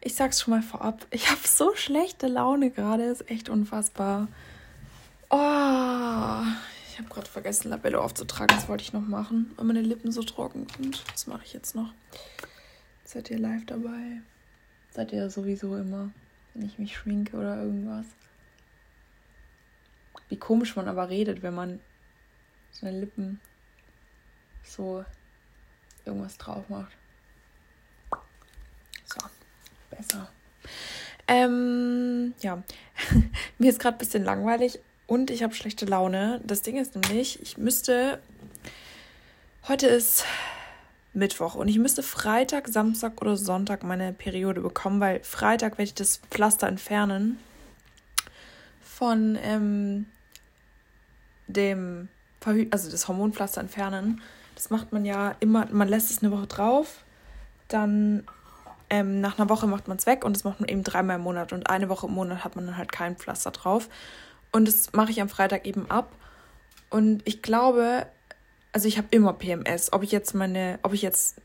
ich sag's schon mal vorab, ich habe so schlechte Laune gerade, ist echt unfassbar. Oh, ich habe gerade vergessen, Labello aufzutragen, das wollte ich noch machen, weil meine Lippen so trocken sind. Das mache ich jetzt noch. Seid ihr live dabei? Seid ihr sowieso immer, wenn ich mich schminke oder irgendwas. Wie komisch man aber redet, wenn man seine Lippen so irgendwas drauf macht. Besser. Ähm, ja, mir ist gerade ein bisschen langweilig und ich habe schlechte Laune. Das Ding ist nämlich, ich müsste. Heute ist Mittwoch und ich müsste Freitag, Samstag oder Sonntag meine Periode bekommen, weil Freitag werde ich das Pflaster entfernen von ähm, dem Verhü also das Hormonpflaster entfernen. Das macht man ja immer, man lässt es eine Woche drauf, dann ähm, nach einer Woche macht man es weg und das macht man eben dreimal im Monat und eine Woche im Monat hat man dann halt kein Pflaster drauf. Und das mache ich am Freitag eben ab. Und ich glaube, also ich habe immer PMS, ob ich jetzt meine, ob ich jetzt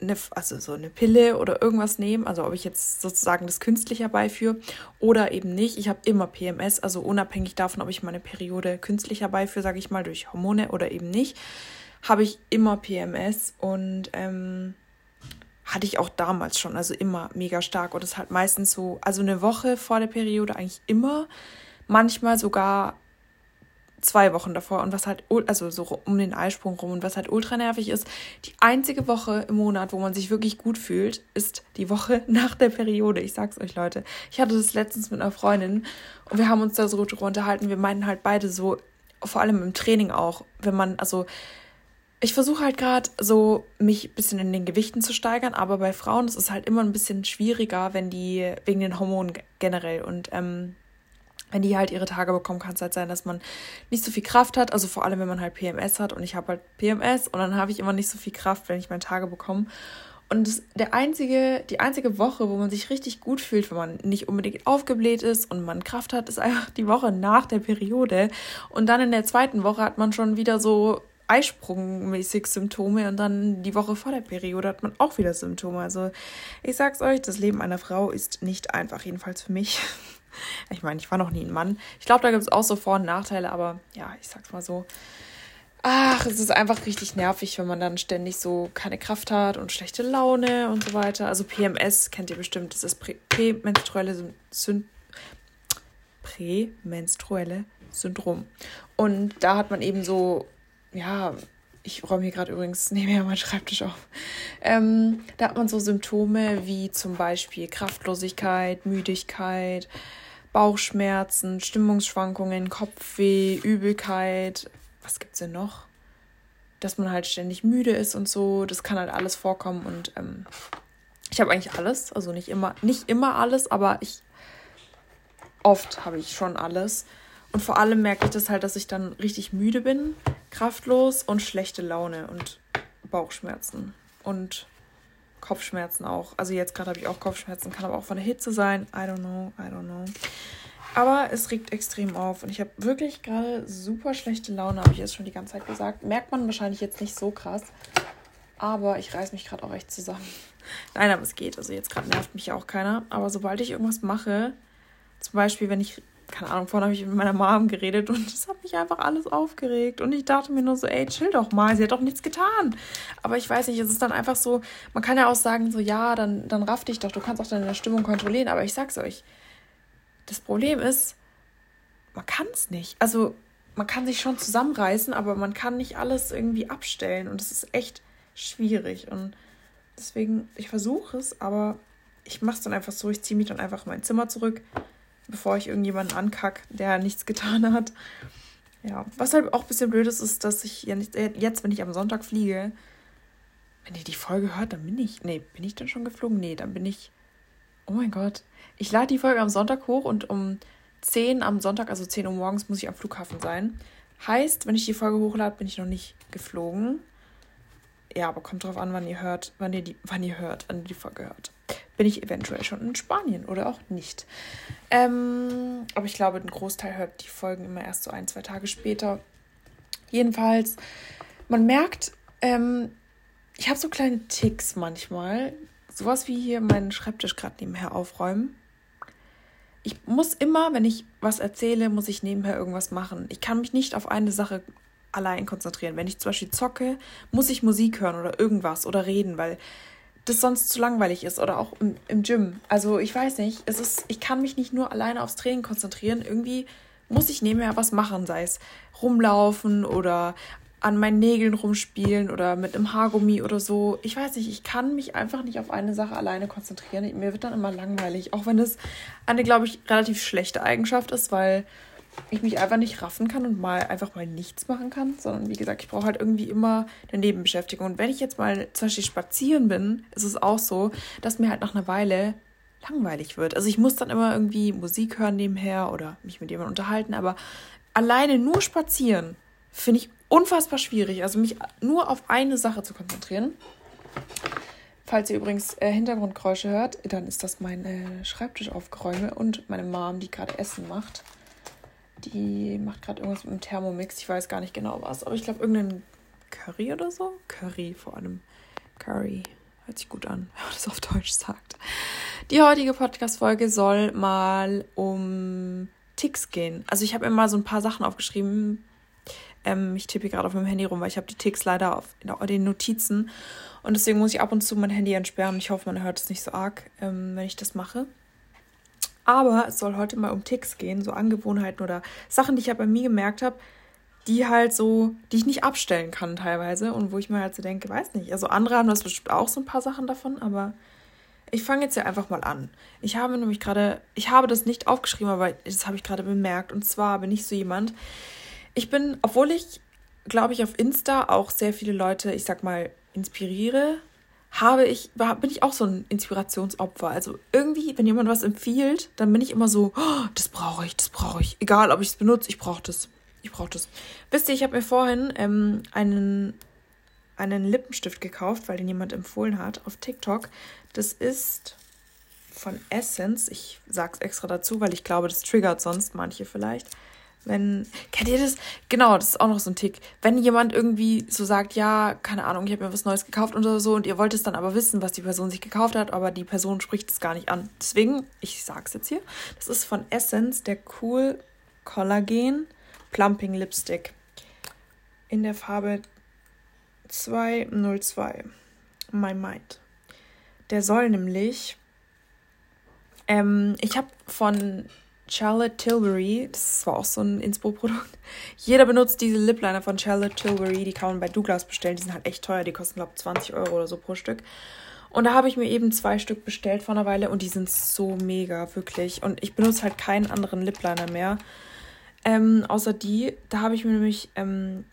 eine, also so eine Pille oder irgendwas nehme, also ob ich jetzt sozusagen das künstlich herbeiführe oder eben nicht. Ich habe immer PMS, also unabhängig davon, ob ich meine Periode künstlich herbeiführe, sage ich mal, durch Hormone oder eben nicht, habe ich immer PMS und ähm, hatte ich auch damals schon, also immer mega stark. Und es halt meistens so, also eine Woche vor der Periode eigentlich immer, manchmal sogar zwei Wochen davor und was halt, also so um den Eisprung rum und was halt ultra nervig ist, die einzige Woche im Monat, wo man sich wirklich gut fühlt, ist die Woche nach der Periode. Ich sag's euch, Leute. Ich hatte das letztens mit einer Freundin und wir haben uns da so drüber unterhalten. Wir meinen halt beide so, vor allem im Training auch, wenn man, also, ich versuche halt gerade so, mich ein bisschen in den Gewichten zu steigern, aber bei Frauen ist es halt immer ein bisschen schwieriger, wenn die, wegen den Hormonen generell und, ähm, wenn die halt ihre Tage bekommen, kann es halt sein, dass man nicht so viel Kraft hat. Also vor allem, wenn man halt PMS hat. Und ich habe halt PMS und dann habe ich immer nicht so viel Kraft, wenn ich meine Tage bekomme. Und das, der einzige, die einzige Woche, wo man sich richtig gut fühlt, wenn man nicht unbedingt aufgebläht ist und man Kraft hat, ist einfach die Woche nach der Periode. Und dann in der zweiten Woche hat man schon wieder so Eisprungmäßig Symptome und dann die Woche vor der Periode hat man auch wieder Symptome. Also ich sag's euch, das Leben einer Frau ist nicht einfach, jedenfalls für mich. Ich meine, ich war noch nie ein Mann. Ich glaube, da gibt es auch so Vor- und Nachteile, aber ja, ich sag's mal so. Ach, es ist einfach richtig nervig, wenn man dann ständig so keine Kraft hat und schlechte Laune und so weiter. Also PMS kennt ihr bestimmt, das ist prämenstruelle Syn prämenstruelle Syndrom. Und da hat man eben so, ja, ich räume hier gerade übrigens neben mir meinen Schreibtisch auf. Ähm, da hat man so Symptome wie zum Beispiel Kraftlosigkeit, Müdigkeit, Bauchschmerzen, Stimmungsschwankungen, Kopfweh, Übelkeit. Was gibt's denn noch? Dass man halt ständig müde ist und so. Das kann halt alles vorkommen und ähm, ich habe eigentlich alles, also nicht immer, nicht immer alles, aber ich oft habe ich schon alles. Und vor allem merke ich das halt, dass ich dann richtig müde bin, kraftlos und schlechte Laune und Bauchschmerzen und Kopfschmerzen auch. Also jetzt gerade habe ich auch Kopfschmerzen, kann aber auch von der Hitze sein. I don't know, I don't know. Aber es regt extrem auf und ich habe wirklich gerade super schlechte Laune, habe ich jetzt schon die ganze Zeit gesagt. Merkt man wahrscheinlich jetzt nicht so krass, aber ich reiß mich gerade auch echt zusammen. Nein, aber es geht. Also jetzt gerade nervt mich auch keiner. Aber sobald ich irgendwas mache, zum Beispiel wenn ich keine Ahnung, vorhin habe ich mit meiner Mom geredet und das hat mich einfach alles aufgeregt. Und ich dachte mir nur so, ey, chill doch mal, sie hat doch nichts getan. Aber ich weiß nicht, es ist dann einfach so, man kann ja auch sagen, so, ja, dann, dann raff dich doch, du kannst auch deine Stimmung kontrollieren. Aber ich sag's euch, das Problem ist, man kann es nicht. Also, man kann sich schon zusammenreißen, aber man kann nicht alles irgendwie abstellen. Und das ist echt schwierig. Und deswegen, ich versuche es, aber ich mache es dann einfach so, ich ziehe mich dann einfach in mein Zimmer zurück bevor ich irgendjemanden ankack, der nichts getan hat. Ja, was halt auch ein bisschen blöd ist, ist, dass ich ja nicht, äh, jetzt, wenn ich am Sonntag fliege, wenn ihr die Folge hört, dann bin ich, nee, bin ich dann schon geflogen? Nee, dann bin ich, oh mein Gott. Ich lade die Folge am Sonntag hoch und um 10 am Sonntag, also 10 Uhr morgens, muss ich am Flughafen sein. Heißt, wenn ich die Folge hochlade, bin ich noch nicht geflogen. Ja, aber kommt drauf an, wann ihr hört, wann ihr die, wann ihr hört, wann ihr die Folge hört bin ich eventuell schon in Spanien oder auch nicht. Ähm, aber ich glaube, ein Großteil hört die Folgen immer erst so ein, zwei Tage später. Jedenfalls, man merkt, ähm, ich habe so kleine Ticks manchmal, sowas wie hier meinen Schreibtisch gerade nebenher aufräumen. Ich muss immer, wenn ich was erzähle, muss ich nebenher irgendwas machen. Ich kann mich nicht auf eine Sache allein konzentrieren. Wenn ich zum Beispiel zocke, muss ich Musik hören oder irgendwas oder reden, weil das sonst zu langweilig ist oder auch im, im Gym. Also ich weiß nicht, es ist, ich kann mich nicht nur alleine aufs Training konzentrieren. Irgendwie muss ich nebenher was machen, sei es rumlaufen oder an meinen Nägeln rumspielen oder mit einem Haargummi oder so. Ich weiß nicht, ich kann mich einfach nicht auf eine Sache alleine konzentrieren. Mir wird dann immer langweilig, auch wenn es eine, glaube ich, relativ schlechte Eigenschaft ist, weil ich mich einfach nicht raffen kann und mal einfach mal nichts machen kann, sondern wie gesagt, ich brauche halt irgendwie immer eine Nebenbeschäftigung. Und wenn ich jetzt mal zum Beispiel spazieren bin, ist es auch so, dass mir halt nach einer Weile langweilig wird. Also ich muss dann immer irgendwie Musik hören nebenher oder mich mit jemandem unterhalten, aber alleine nur spazieren finde ich unfassbar schwierig. Also mich nur auf eine Sache zu konzentrieren. Falls ihr übrigens äh, Hintergrundgeräusche hört, dann ist das mein äh, Schreibtischaufgeräume und meine Mom, die gerade Essen macht. Die macht gerade irgendwas mit einem Thermomix. Ich weiß gar nicht genau was. Aber ich glaube, irgendein Curry oder so. Curry vor allem. Curry. Hört sich gut an, wenn man das auf Deutsch sagt. Die heutige Podcast-Folge soll mal um Ticks gehen. Also ich habe immer so ein paar Sachen aufgeschrieben. Ähm, ich tippe gerade auf meinem Handy rum, weil ich habe die Ticks leider auf den Notizen. Und deswegen muss ich ab und zu mein Handy entsperren. Ich hoffe, man hört es nicht so arg, ähm, wenn ich das mache. Aber es soll heute mal um Ticks gehen, so Angewohnheiten oder Sachen, die ich ja bei mir gemerkt habe, die halt so, die ich nicht abstellen kann teilweise und wo ich mir halt so denke, weiß nicht. Also andere haben das bestimmt auch so ein paar Sachen davon, aber ich fange jetzt ja einfach mal an. Ich habe nämlich gerade, ich habe das nicht aufgeschrieben, aber das habe ich gerade bemerkt. Und zwar bin ich so jemand, ich bin, obwohl ich, glaube ich, auf Insta auch sehr viele Leute, ich sag mal, inspiriere, habe ich, bin ich auch so ein Inspirationsopfer. Also irgendwie, wenn jemand was empfiehlt, dann bin ich immer so, oh, das brauche ich, das brauche ich. Egal, ob ich es benutze, ich brauche das. Ich brauche das. Wisst ihr, ich habe mir vorhin ähm, einen, einen Lippenstift gekauft, weil den jemand empfohlen hat auf TikTok. Das ist von Essence. Ich sag's extra dazu, weil ich glaube, das triggert sonst manche vielleicht. Wenn, kennt ihr das? Genau, das ist auch noch so ein Tick. Wenn jemand irgendwie so sagt, ja, keine Ahnung, ich habe mir was Neues gekauft oder so und ihr wollt es dann aber wissen, was die Person sich gekauft hat, aber die Person spricht es gar nicht an. Deswegen, ich sag's jetzt hier, das ist von Essence der Cool Collagen Plumping Lipstick in der Farbe 202 My Mind. Der soll nämlich ähm, ich habe von Charlotte Tilbury, das war auch so ein Inspo-Produkt. Jeder benutzt diese Lip Liner von Charlotte Tilbury, die kann man bei Douglas bestellen. Die sind halt echt teuer, die kosten, glaube ich, 20 Euro oder so pro Stück. Und da habe ich mir eben zwei Stück bestellt vor einer Weile und die sind so mega, wirklich. Und ich benutze halt keinen anderen Lip Liner mehr. Ähm, außer die, da habe ich mir nämlich ähm,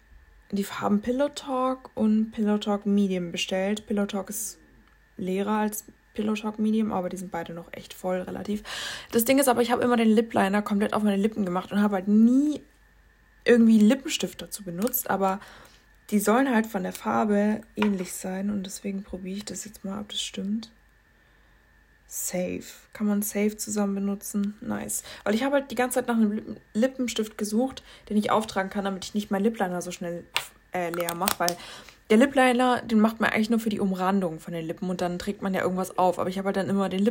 die Farben Pillow Talk und Pillow Talk Medium bestellt. Pillow Talk ist leerer als Pillow Talk Medium, aber die sind beide noch echt voll relativ. Das Ding ist aber, ich habe immer den Lip Liner komplett auf meine Lippen gemacht und habe halt nie irgendwie Lippenstift dazu benutzt, aber die sollen halt von der Farbe ähnlich sein und deswegen probiere ich das jetzt mal, ob das stimmt. Safe. Kann man safe zusammen benutzen? Nice. Weil ich habe halt die ganze Zeit nach einem Lippenstift gesucht, den ich auftragen kann, damit ich nicht meinen Lip Liner so schnell äh, leer mache, weil der Lip Liner, den macht man eigentlich nur für die Umrandung von den Lippen und dann trägt man ja irgendwas auf. Aber ich habe halt dann immer den,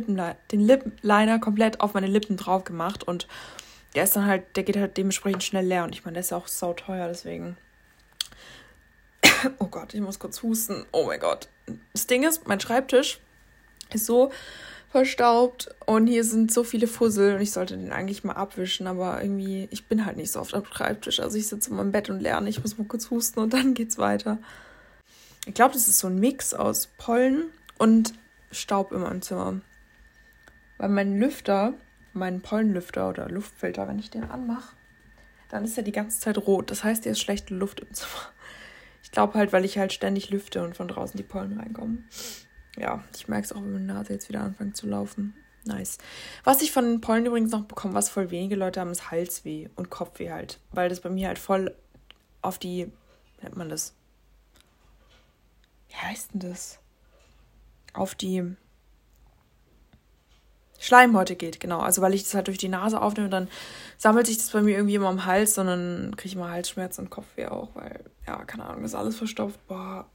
den Lip Liner komplett auf meine Lippen drauf gemacht und der ist dann halt, der geht halt dementsprechend schnell leer. Und ich meine, der ist ja auch sau teuer, deswegen. oh Gott, ich muss kurz husten. Oh mein Gott. Das Ding ist, mein Schreibtisch ist so verstaubt und hier sind so viele Fussel und ich sollte den eigentlich mal abwischen, aber irgendwie, ich bin halt nicht so oft am Schreibtisch. Also ich sitze in meinem Bett und lerne, ich muss mal kurz husten und dann geht's weiter. Ich glaube, das ist so ein Mix aus Pollen und Staub in meinem Zimmer. Weil mein Lüfter, mein Pollenlüfter oder Luftfilter, wenn ich den anmache, dann ist er die ganze Zeit rot. Das heißt, hier ist schlechte Luft im Zimmer. Ich glaube halt, weil ich halt ständig lüfte und von draußen die Pollen reinkommen. Ja, ich merke es auch, wenn meine Nase jetzt wieder anfängt zu laufen. Nice. Was ich von Pollen übrigens noch bekomme, was voll wenige Leute haben, ist Halsweh und Kopfweh halt. Weil das bei mir halt voll auf die, nennt man das? Wie heißt denn das? Auf die Schleimhäute geht, genau. Also weil ich das halt durch die Nase aufnehme, dann sammelt sich das bei mir irgendwie immer am Hals, sondern kriege ich mal Halsschmerzen und Kopfweh auch, weil, ja, keine Ahnung, ist alles verstopft. Boah.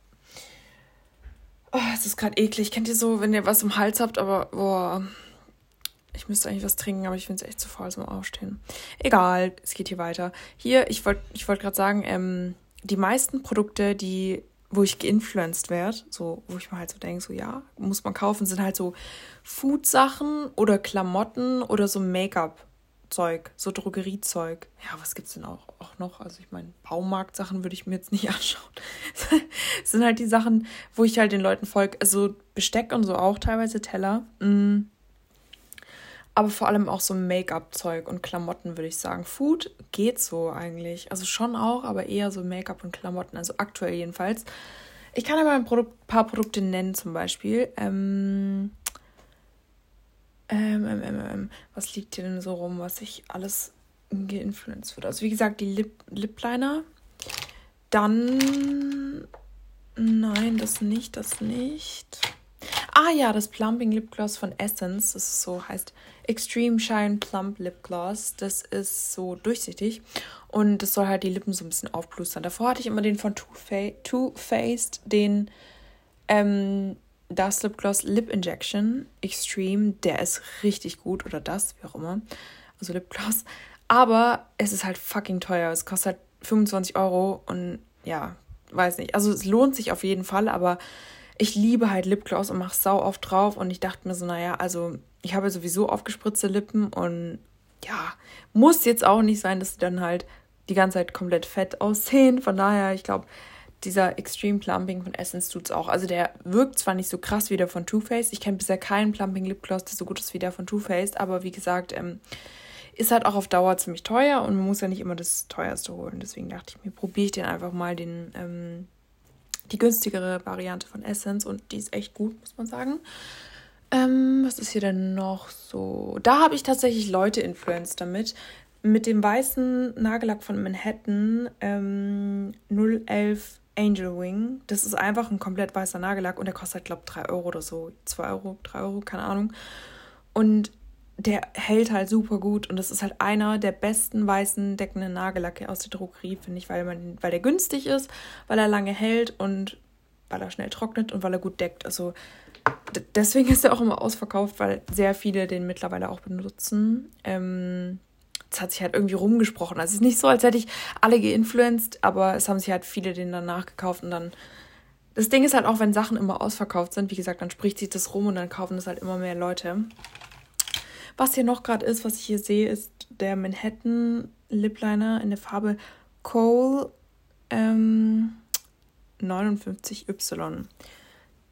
Oh, es ist gerade eklig. Kennt ihr so, wenn ihr was im Hals habt, aber boah. Ich müsste eigentlich was trinken, aber ich finde es echt zu faul zum Aufstehen. Egal, es geht hier weiter. Hier, ich wollte ich wollt gerade sagen, ähm, die meisten Produkte, die, wo ich geinfluenced werde, so, wo ich mir halt so denke, so ja, muss man kaufen, sind halt so Food-Sachen oder Klamotten oder so Make-up-Zeug, so Drogeriezeug. Ja, was gibt's denn auch, auch noch? Also ich meine, Baumarkt-Sachen würde ich mir jetzt nicht anschauen. sind halt die Sachen, wo ich halt den Leuten folge. Also Besteck und so auch teilweise Teller. Mm aber vor allem auch so Make-up-Zeug und Klamotten, würde ich sagen. Food geht so eigentlich. Also schon auch, aber eher so Make-up und Klamotten, also aktuell jedenfalls. Ich kann aber ein Produkt, paar Produkte nennen, zum Beispiel. Ähm, ähm, ähm, ähm, ähm was liegt hier denn so rum, was ich alles geinfluenced wird? Also, wie gesagt, die Lip, Lip Liner. Dann. Nein, das nicht, das nicht. Ah ja, das Plumping Lip Gloss von Essence, das ist so heißt Extreme Shine Plump Lip Gloss. Das ist so durchsichtig und das soll halt die Lippen so ein bisschen aufplustern. Davor hatte ich immer den von Too, Fa Too Faced, den ähm, das Lip Gloss Lip Injection Extreme. Der ist richtig gut oder das, wie auch immer. Also Lip Gloss. Aber es ist halt fucking teuer. Es kostet halt 25 Euro und ja, weiß nicht. Also es lohnt sich auf jeden Fall, aber ich liebe halt Lipgloss und mache sau oft drauf und ich dachte mir so, naja, also ich habe sowieso aufgespritzte Lippen und ja, muss jetzt auch nicht sein, dass sie dann halt die ganze Zeit komplett fett aussehen. Von daher, ich glaube, dieser Extreme Plumping von Essence tut es auch. Also der wirkt zwar nicht so krass wie der von Too Faced. Ich kenne bisher keinen Plumping Lipgloss, der so gut ist wie der von Too Faced. Aber wie gesagt, ähm, ist halt auch auf Dauer ziemlich teuer und man muss ja nicht immer das teuerste holen. Deswegen dachte ich mir, probiere ich den einfach mal, den ähm, die günstigere Variante von Essence und die ist echt gut, muss man sagen. Ähm, was ist hier denn noch so? Da habe ich tatsächlich Leute influenced damit. Mit dem weißen Nagellack von Manhattan ähm, 011 Angel Wing. Das ist einfach ein komplett weißer Nagellack und der kostet, glaube ich, 3 Euro oder so. 2 Euro, 3 Euro, keine Ahnung. Und der hält halt super gut und das ist halt einer der besten weißen deckenden Nagellacke aus der Drogerie, finde ich, weil, man, weil der günstig ist, weil er lange hält und weil er schnell trocknet und weil er gut deckt. Also deswegen ist er auch immer ausverkauft, weil sehr viele den mittlerweile auch benutzen. Ähm, es hat sich halt irgendwie rumgesprochen. Also es ist nicht so, als hätte ich alle geinfluenced, aber es haben sich halt viele den dann nachgekauft und dann. Das Ding ist halt auch, wenn Sachen immer ausverkauft sind, wie gesagt, dann spricht sich das rum und dann kaufen das halt immer mehr Leute. Was hier noch gerade ist, was ich hier sehe, ist der Manhattan Lip Liner in der Farbe Coal ähm, 59Y.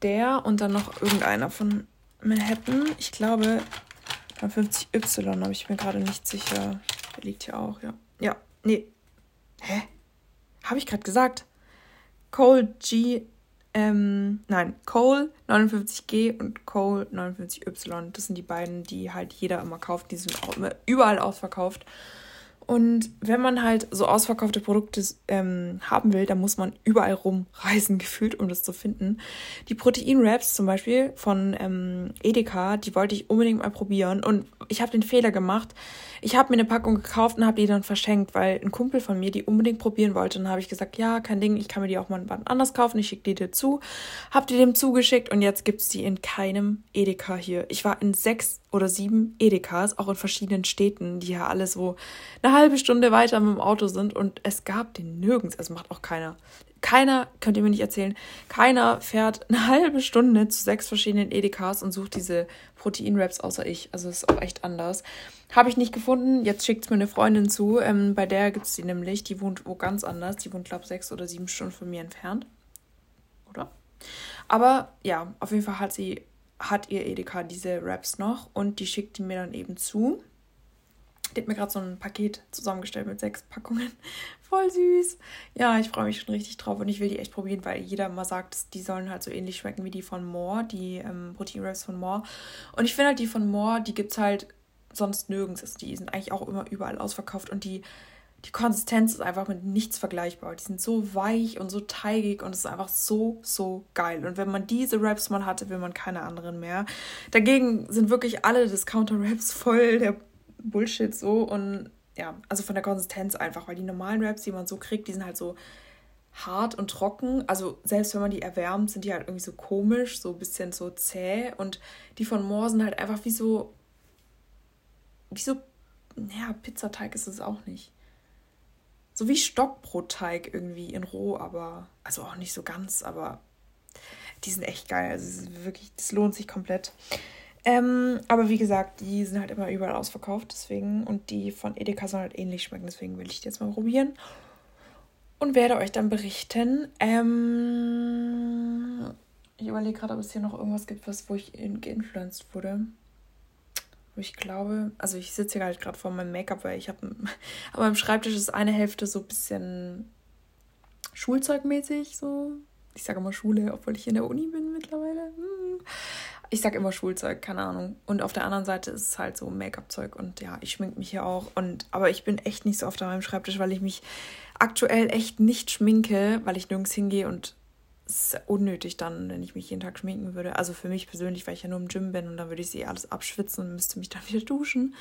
Der und dann noch irgendeiner von Manhattan. Ich glaube, 59Y habe ich mir gerade nicht sicher. Der liegt hier auch, ja. Ja, nee. Hä? Habe ich gerade gesagt? Cole G ähm, nein, Cole 59G und Cole 59Y. Das sind die beiden, die halt jeder immer kauft. Die sind auch immer überall ausverkauft. Und wenn man halt so ausverkaufte Produkte ähm, haben will, dann muss man überall rumreisen, gefühlt, um das zu finden. Die Protein-Wraps zum Beispiel von ähm, Edeka, die wollte ich unbedingt mal probieren. Und ich habe den Fehler gemacht. Ich habe mir eine Packung gekauft und habe die dann verschenkt, weil ein Kumpel von mir die unbedingt probieren wollte. Und dann habe ich gesagt, ja, kein Ding, ich kann mir die auch mal wann anders kaufen. Ich schicke die dir zu. Hab die dem zugeschickt und jetzt gibt's die in keinem Edeka hier. Ich war in sechs oder sieben Edekas, auch in verschiedenen Städten, die ja alle so eine halbe Stunde weiter mit dem Auto sind und es gab den nirgends. Es macht auch keiner. Keiner, könnt ihr mir nicht erzählen, keiner fährt eine halbe Stunde zu sechs verschiedenen Edekas und sucht diese Protein-Wraps außer ich. Also es ist auch echt anders. Habe ich nicht gefunden. Jetzt schickt es mir eine Freundin zu. Ähm, bei der gibt es die nämlich. Die wohnt wo ganz anders. Die wohnt, glaube ich, sechs oder sieben Stunden von mir entfernt. Oder? Aber ja, auf jeden Fall hat sie hat ihr Edeka diese Wraps noch und die schickt die mir dann eben zu. Die hat mir gerade so ein Paket zusammengestellt mit sechs Packungen. Voll süß. Ja, ich freue mich schon richtig drauf und ich will die echt probieren, weil jeder immer sagt, die sollen halt so ähnlich schmecken wie die von More, die ähm, Protein Wraps von More. Und ich finde halt die von More, die gibt es halt sonst nirgends. Also die sind eigentlich auch immer überall ausverkauft und die die Konsistenz ist einfach mit nichts vergleichbar. Die sind so weich und so teigig und es ist einfach so, so geil. Und wenn man diese Wraps mal hatte, will man keine anderen mehr. Dagegen sind wirklich alle Discounter-Wraps voll der Bullshit so und ja, also von der Konsistenz einfach, weil die normalen Wraps, die man so kriegt, die sind halt so hart und trocken. Also selbst wenn man die erwärmt, sind die halt irgendwie so komisch, so ein bisschen so zäh. Und die von Moor sind halt einfach wie so, wie so, naja, Pizzateig ist es auch nicht. So wie Stockbrotteig irgendwie in roh, aber, also auch nicht so ganz, aber die sind echt geil. Also wirklich, das lohnt sich komplett. Ähm, aber wie gesagt, die sind halt immer überall ausverkauft, deswegen. Und die von Edeka sollen halt ähnlich schmecken, deswegen will ich die jetzt mal probieren. Und werde euch dann berichten. Ähm, ich überlege gerade, ob es hier noch irgendwas gibt, was, wo ich geinfluenced wurde. Wo ich glaube, also ich sitze hier halt gerade vor meinem Make-up, weil ich habe, aber im Schreibtisch ist eine Hälfte so ein bisschen Schulzeugmäßig, so. Ich sage immer Schule, obwohl ich in der Uni bin mittlerweile. Hm ich sag immer Schulzeug, keine Ahnung. Und auf der anderen Seite ist es halt so Make-up-Zeug und ja, ich schmink mich hier auch. Und aber ich bin echt nicht so oft an meinem Schreibtisch, weil ich mich aktuell echt nicht schminke, weil ich nirgends hingehe und es ist unnötig dann, wenn ich mich jeden Tag schminken würde. Also für mich persönlich, weil ich ja nur im Gym bin und dann würde ich sie alles abschwitzen und müsste mich dann wieder duschen.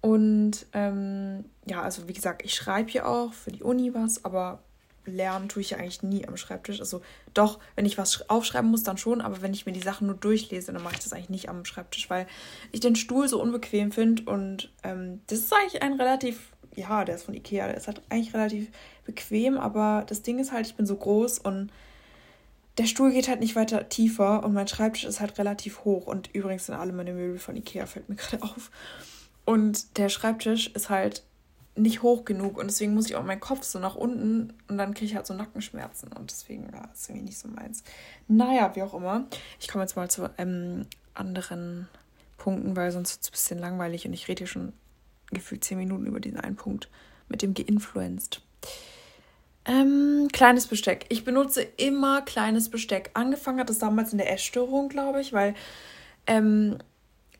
Und ähm, ja, also wie gesagt, ich schreibe hier auch für die Uni was, aber lernen tue ich ja eigentlich nie am Schreibtisch. Also doch, wenn ich was aufschreiben muss, dann schon, aber wenn ich mir die Sachen nur durchlese, dann mache ich das eigentlich nicht am Schreibtisch, weil ich den Stuhl so unbequem finde und ähm, das ist eigentlich ein relativ, ja, der ist von Ikea, der ist halt eigentlich relativ bequem, aber das Ding ist halt, ich bin so groß und der Stuhl geht halt nicht weiter tiefer und mein Schreibtisch ist halt relativ hoch und übrigens sind alle meine Möbel von Ikea, fällt mir gerade auf. Und der Schreibtisch ist halt nicht hoch genug und deswegen muss ich auch meinen Kopf so nach unten und dann kriege ich halt so Nackenschmerzen und deswegen war es irgendwie nicht so meins. Naja, wie auch immer. Ich komme jetzt mal zu ähm, anderen Punkten, weil sonst wird es ein bisschen langweilig und ich rede hier schon gefühlt zehn Minuten über diesen einen Punkt mit dem geinfluenced. Ähm, kleines Besteck. Ich benutze immer kleines Besteck. Angefangen hat es damals in der Essstörung, glaube ich, weil ähm,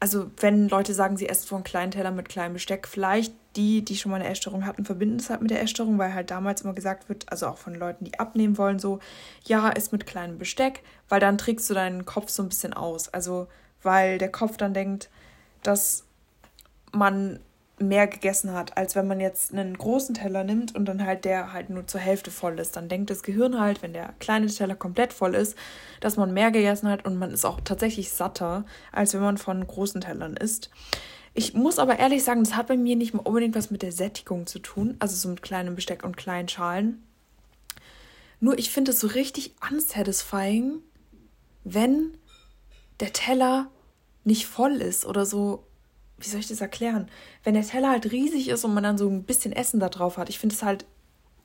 also wenn Leute sagen, sie essen von kleinen Teller mit kleinem Besteck, vielleicht die, die schon mal eine Essstörung hatten, verbinden es halt mit der Essstörung, weil halt damals immer gesagt wird, also auch von Leuten, die abnehmen wollen, so, ja, isst mit kleinem Besteck, weil dann trägst du deinen Kopf so ein bisschen aus. Also, weil der Kopf dann denkt, dass man mehr gegessen hat, als wenn man jetzt einen großen Teller nimmt und dann halt der halt nur zur Hälfte voll ist. Dann denkt das Gehirn halt, wenn der kleine Teller komplett voll ist, dass man mehr gegessen hat und man ist auch tatsächlich satter, als wenn man von großen Tellern isst. Ich muss aber ehrlich sagen, das hat bei mir nicht mal unbedingt was mit der Sättigung zu tun, also so mit kleinem Besteck und kleinen Schalen. Nur ich finde es so richtig unsatisfying, wenn der Teller nicht voll ist oder so wie soll ich das erklären? Wenn der Teller halt riesig ist und man dann so ein bisschen Essen da drauf hat, ich finde es halt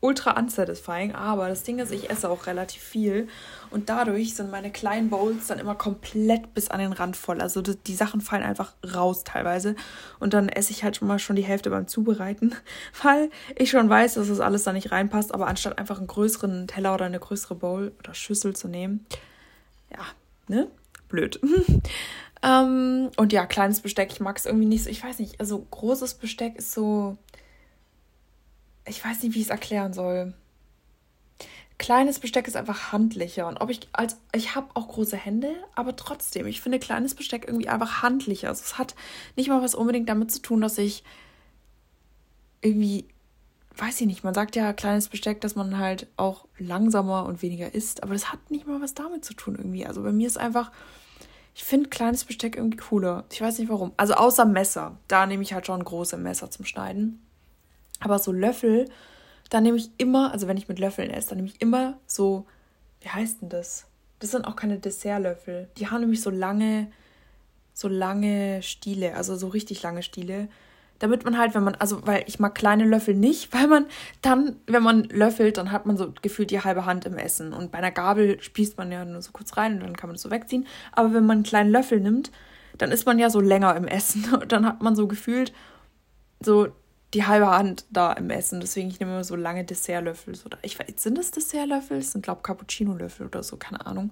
ultra unsatisfying, aber das Ding ist, ich esse auch relativ viel und dadurch sind meine kleinen Bowls dann immer komplett bis an den Rand voll. Also die Sachen fallen einfach raus teilweise und dann esse ich halt schon mal schon die Hälfte beim Zubereiten, weil ich schon weiß, dass das alles da nicht reinpasst, aber anstatt einfach einen größeren Teller oder eine größere Bowl oder Schüssel zu nehmen, ja, ne? Blöd. Ähm, und ja, kleines Besteck, ich mag es irgendwie nicht so. Ich weiß nicht, also großes Besteck ist so. Ich weiß nicht, wie ich es erklären soll. Kleines Besteck ist einfach handlicher. Und ob ich als ich habe auch große Hände, aber trotzdem, ich finde kleines Besteck irgendwie einfach handlicher. Also es hat nicht mal was unbedingt damit zu tun, dass ich irgendwie, weiß ich nicht, man sagt ja kleines Besteck, dass man halt auch langsamer und weniger isst, aber das hat nicht mal was damit zu tun irgendwie. Also bei mir ist einfach ich finde kleines Besteck irgendwie cooler. Ich weiß nicht warum. Also außer Messer. Da nehme ich halt schon große Messer zum Schneiden. Aber so Löffel, da nehme ich immer, also wenn ich mit Löffeln esse, dann nehme ich immer so, wie heißt denn das? Das sind auch keine Dessertlöffel. Die haben nämlich so lange, so lange Stiele, also so richtig lange Stiele damit man halt, wenn man, also weil ich mag kleine Löffel nicht, weil man dann, wenn man löffelt, dann hat man so gefühlt die halbe Hand im Essen. Und bei einer Gabel spießt man ja nur so kurz rein und dann kann man das so wegziehen. Aber wenn man einen kleinen Löffel nimmt, dann ist man ja so länger im Essen. Und dann hat man so gefühlt so die halbe Hand da im Essen. Deswegen ich nehme immer so lange Dessertlöffel. So, ich weiß, sind das Dessertlöffel? Das sind, glaube ich, Cappuccino-Löffel oder so, keine Ahnung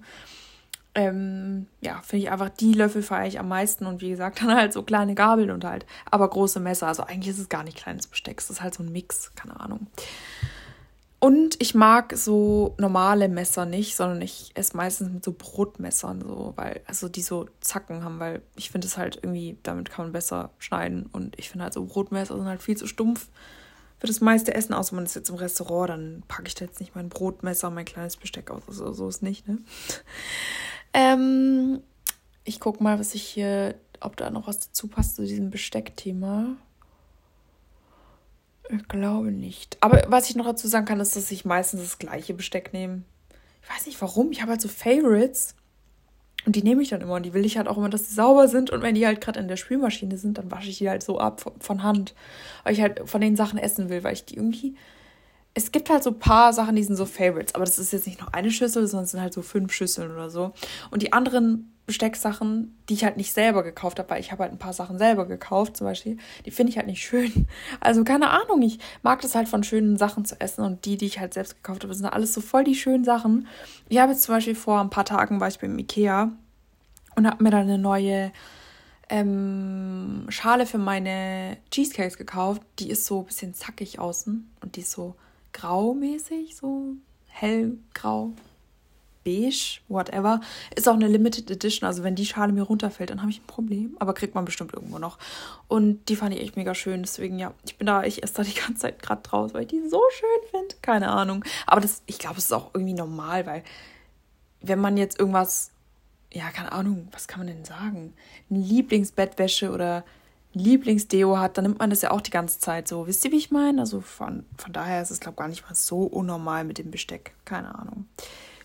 ähm, ja, finde ich einfach, die Löffel feiere ich am meisten und wie gesagt, dann halt so kleine Gabeln und halt, aber große Messer. Also eigentlich ist es gar nicht kleines Besteck, es ist halt so ein Mix, keine Ahnung. Und ich mag so normale Messer nicht, sondern ich esse meistens mit so Brotmessern, so, weil, also die so Zacken haben, weil ich finde es halt irgendwie, damit kann man besser schneiden und ich finde halt so Brotmesser sind halt viel zu stumpf für das meiste Essen, außer man ist jetzt im Restaurant, dann packe ich da jetzt nicht mein Brotmesser, mein kleines Besteck aus. Also so ist nicht, ne? Ähm, ich guck mal, was ich hier, ob da noch was dazu passt zu diesem Besteckthema. Ich glaube nicht. Aber was ich noch dazu sagen kann, ist, dass ich meistens das gleiche Besteck nehme. Ich weiß nicht warum. Ich habe halt so Favorites. Und die nehme ich dann immer. Und die will ich halt auch immer, dass sie sauber sind. Und wenn die halt gerade in der Spülmaschine sind, dann wasche ich die halt so ab von Hand. Weil ich halt von den Sachen essen will, weil ich die irgendwie. Es gibt halt so ein paar Sachen, die sind so Favorites. Aber das ist jetzt nicht noch eine Schüssel, sondern es sind halt so fünf Schüsseln oder so. Und die anderen Bestecksachen, die ich halt nicht selber gekauft habe, weil ich habe halt ein paar Sachen selber gekauft, zum Beispiel, die finde ich halt nicht schön. Also keine Ahnung, ich mag das halt von schönen Sachen zu essen und die, die ich halt selbst gekauft habe, sind alles so voll die schönen Sachen. Ich habe jetzt zum Beispiel vor ein paar Tagen war ich beim Ikea und habe mir dann eine neue ähm, Schale für meine Cheesecakes gekauft. Die ist so ein bisschen zackig außen und die ist so graumäßig, so hellgrau, beige, whatever. Ist auch eine Limited Edition. Also wenn die Schale mir runterfällt, dann habe ich ein Problem. Aber kriegt man bestimmt irgendwo noch. Und die fand ich echt mega schön. Deswegen, ja, ich bin da, ich esse da die ganze Zeit gerade draus, weil ich die so schön finde. Keine Ahnung. Aber das, ich glaube, es ist auch irgendwie normal, weil wenn man jetzt irgendwas, ja, keine Ahnung, was kann man denn sagen? Eine Lieblingsbettwäsche oder Lieblingsdeo hat, dann nimmt man das ja auch die ganze Zeit so. Wisst ihr, wie ich meine? Also von, von daher ist es, glaube ich, gar nicht mal so unnormal mit dem Besteck. Keine Ahnung.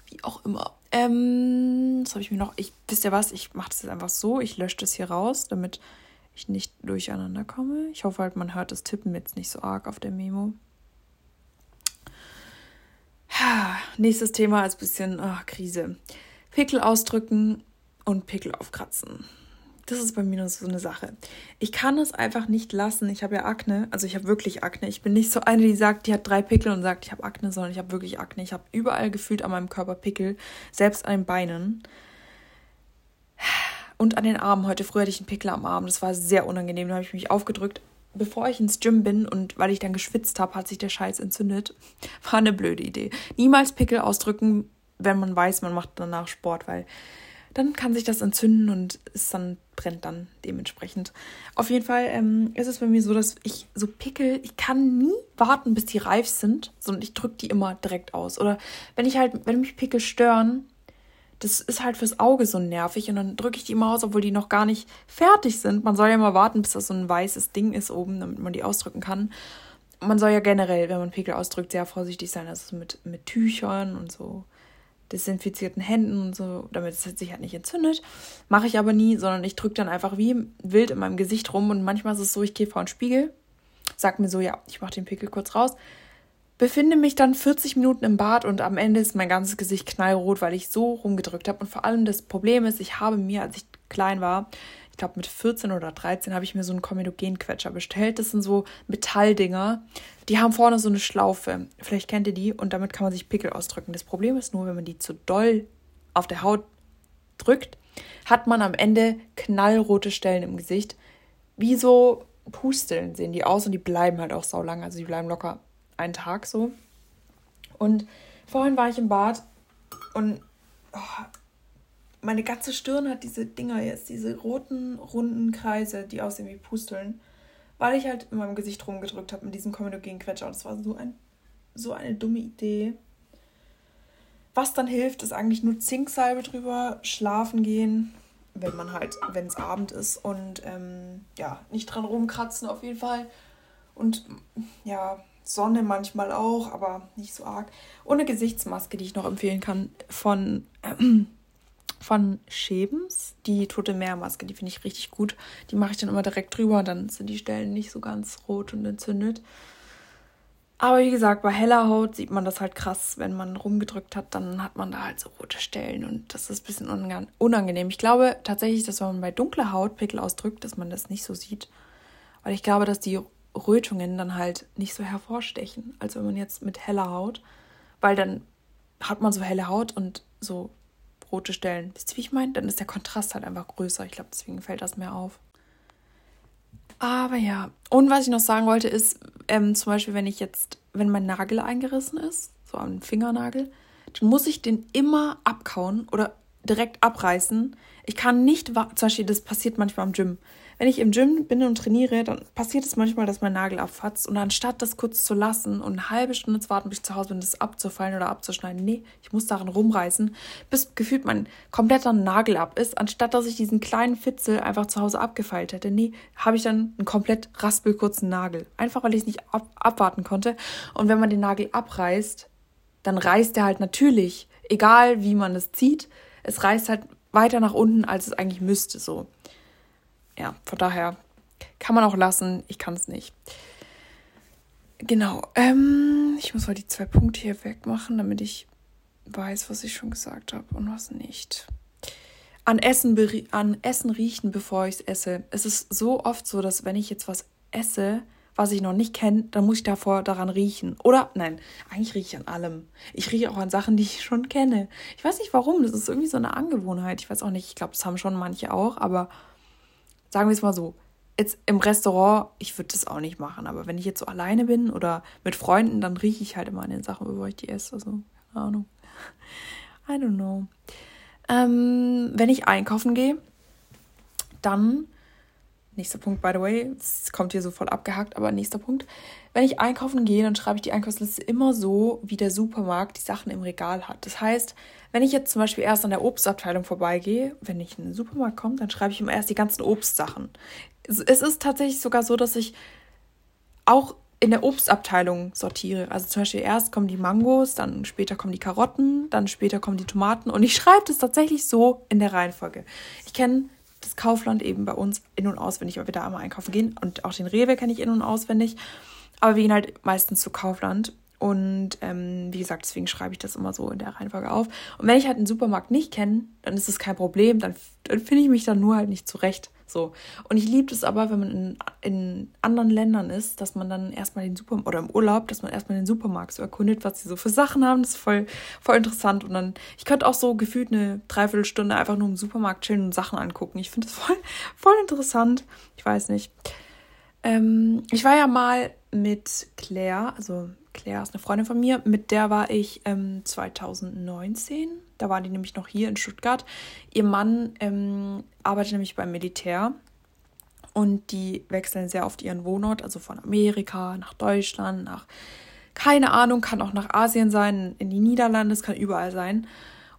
Wie auch immer. Ähm, was habe ich mir noch? Ich, wisst ihr was? Ich mache das jetzt einfach so. Ich lösche das hier raus, damit ich nicht durcheinander komme. Ich hoffe halt, man hört das Tippen jetzt nicht so arg auf der Memo. Nächstes Thema ist ein bisschen oh, Krise. Pickel ausdrücken und Pickel aufkratzen das ist bei mir so eine Sache. Ich kann es einfach nicht lassen. Ich habe ja Akne, also ich habe wirklich Akne. Ich bin nicht so eine, die sagt, die hat drei Pickel und sagt, ich habe Akne, sondern ich habe wirklich Akne. Ich habe überall gefühlt an meinem Körper Pickel, selbst an den Beinen. Und an den Armen. Heute früh hatte ich einen Pickel am Arm. Das war sehr unangenehm. Da habe ich mich aufgedrückt. Bevor ich ins Gym bin und weil ich dann geschwitzt habe, hat sich der Scheiß entzündet. War eine blöde Idee. Niemals Pickel ausdrücken, wenn man weiß, man macht danach Sport, weil dann kann sich das entzünden und es dann brennt dann dementsprechend. Auf jeden Fall ähm, ist es bei mir so, dass ich so Pickel, ich kann nie warten, bis die reif sind, sondern ich drücke die immer direkt aus. Oder wenn ich halt, wenn mich Pickel stören, das ist halt fürs Auge so nervig und dann drücke ich die immer aus, obwohl die noch gar nicht fertig sind. Man soll ja immer warten, bis das so ein weißes Ding ist oben, damit man die ausdrücken kann. Man soll ja generell, wenn man Pickel ausdrückt, sehr vorsichtig sein, also mit, mit Tüchern und so desinfizierten Händen und so, damit es sich halt nicht entzündet. Mache ich aber nie, sondern ich drücke dann einfach wie wild in meinem Gesicht rum und manchmal ist es so, ich gehe vor den Spiegel, sag mir so, ja, ich mache den Pickel kurz raus, befinde mich dann 40 Minuten im Bad und am Ende ist mein ganzes Gesicht knallrot, weil ich so rumgedrückt habe. Und vor allem das Problem ist, ich habe mir, als ich klein war, glaube mit 14 oder 13, habe ich mir so einen Komedogenquetscher bestellt. Das sind so Metalldinger, die haben vorne so eine Schlaufe. Vielleicht kennt ihr die und damit kann man sich Pickel ausdrücken. Das Problem ist nur, wenn man die zu doll auf der Haut drückt, hat man am Ende knallrote Stellen im Gesicht. Wie so Pusteln sehen die aus und die bleiben halt auch saulang. Also die bleiben locker einen Tag so. Und vorhin war ich im Bad und oh, meine ganze Stirn hat diese Dinger jetzt, diese roten, runden Kreise, die aussehen wie Pusteln weil ich halt in meinem Gesicht rumgedrückt habe mit diesem Komedogen-Quetscher. Und das war so, ein, so eine dumme Idee. Was dann hilft, ist eigentlich nur Zinksalbe drüber, schlafen gehen, wenn man halt, wenn es Abend ist und ähm, ja, nicht dran rumkratzen auf jeden Fall. Und ja, Sonne manchmal auch, aber nicht so arg. Und eine Gesichtsmaske, die ich noch empfehlen kann von äh, von Schebens, die Tote Meermaske, die finde ich richtig gut. Die mache ich dann immer direkt drüber dann sind die Stellen nicht so ganz rot und entzündet. Aber wie gesagt, bei heller Haut sieht man das halt krass. Wenn man rumgedrückt hat, dann hat man da halt so rote Stellen und das ist ein bisschen unangenehm. Ich glaube tatsächlich, dass wenn man bei dunkler Haut Pickel ausdrückt, dass man das nicht so sieht. Weil ich glaube, dass die Rötungen dann halt nicht so hervorstechen, als wenn man jetzt mit heller Haut, weil dann hat man so helle Haut und so rote Stellen. Wisst ihr, wie ich meine? Dann ist der Kontrast halt einfach größer. Ich glaube, deswegen fällt das mehr auf. Aber ja. Und was ich noch sagen wollte, ist, ähm, zum Beispiel, wenn ich jetzt, wenn mein Nagel eingerissen ist, so am Fingernagel, dann muss ich den immer abkauen oder direkt abreißen. Ich kann nicht, zum Beispiel, das passiert manchmal im Gym. Wenn ich im Gym bin und trainiere, dann passiert es manchmal, dass mein Nagel abfatzt. Und anstatt das kurz zu lassen und eine halbe Stunde zu warten, bis ich zu Hause bin, das abzufallen oder abzuschneiden, nee, ich muss daran rumreißen, bis gefühlt mein kompletter Nagel ab ist. Anstatt dass ich diesen kleinen Fitzel einfach zu Hause abgefeilt hätte, nee, habe ich dann einen komplett raspelkurzen Nagel. Einfach weil ich es nicht ab abwarten konnte. Und wenn man den Nagel abreißt, dann reißt er halt natürlich, egal wie man es zieht, es reißt halt weiter nach unten, als es eigentlich müsste, so ja, von daher kann man auch lassen. Ich kann es nicht. Genau. Ähm, ich muss mal die zwei Punkte hier wegmachen, damit ich weiß, was ich schon gesagt habe und was nicht. An Essen, an Essen riechen, bevor ich es esse. Es ist so oft so, dass wenn ich jetzt was esse, was ich noch nicht kenne, dann muss ich davor daran riechen. Oder, nein, eigentlich rieche ich an allem. Ich rieche auch an Sachen, die ich schon kenne. Ich weiß nicht warum, das ist irgendwie so eine Angewohnheit. Ich weiß auch nicht, ich glaube, das haben schon manche auch, aber sagen wir es mal so, jetzt im Restaurant, ich würde das auch nicht machen, aber wenn ich jetzt so alleine bin oder mit Freunden, dann rieche ich halt immer an den Sachen, bevor ich die esse. Also, keine Ahnung. I don't know. Ähm, wenn ich einkaufen gehe, dann, nächster Punkt, by the way, es kommt hier so voll abgehackt, aber nächster Punkt. Wenn ich einkaufen gehe, dann schreibe ich die Einkaufsliste immer so, wie der Supermarkt die Sachen im Regal hat. Das heißt, wenn ich jetzt zum Beispiel erst an der Obstabteilung vorbeigehe, wenn ich in den Supermarkt komme, dann schreibe ich immer erst die ganzen Obstsachen. Es ist tatsächlich sogar so, dass ich auch in der Obstabteilung sortiere. Also zum Beispiel erst kommen die Mangos, dann später kommen die Karotten, dann später kommen die Tomaten und ich schreibe das tatsächlich so in der Reihenfolge. Ich kenne das Kaufland eben bei uns in- und auswendig, weil wir da einmal einkaufen gehen und auch den Rewe kenne ich in- und auswendig. Aber wir gehen halt meistens zu Kaufland und ähm, wie gesagt, deswegen schreibe ich das immer so in der Reihenfolge auf. Und wenn ich halt einen Supermarkt nicht kenne, dann ist das kein Problem. Dann, dann finde ich mich dann nur halt nicht zurecht. So. Und ich liebe es aber, wenn man in, in anderen Ländern ist, dass man dann erstmal den Supermarkt, oder im Urlaub, dass man erstmal den Supermarkt so erkundet, was sie so für Sachen haben. Das ist voll, voll interessant. Und dann, ich könnte auch so gefühlt eine Dreiviertelstunde einfach nur im Supermarkt chillen und Sachen angucken. Ich finde das voll, voll interessant. Ich weiß nicht. Ähm, ich war ja mal mit Claire, also Claire ist eine Freundin von mir, mit der war ich ähm, 2019. Da war die nämlich noch hier in Stuttgart. Ihr Mann ähm, arbeitet nämlich beim Militär und die wechseln sehr oft ihren Wohnort, also von Amerika nach Deutschland, nach keine Ahnung, kann auch nach Asien sein, in die Niederlande, es kann überall sein.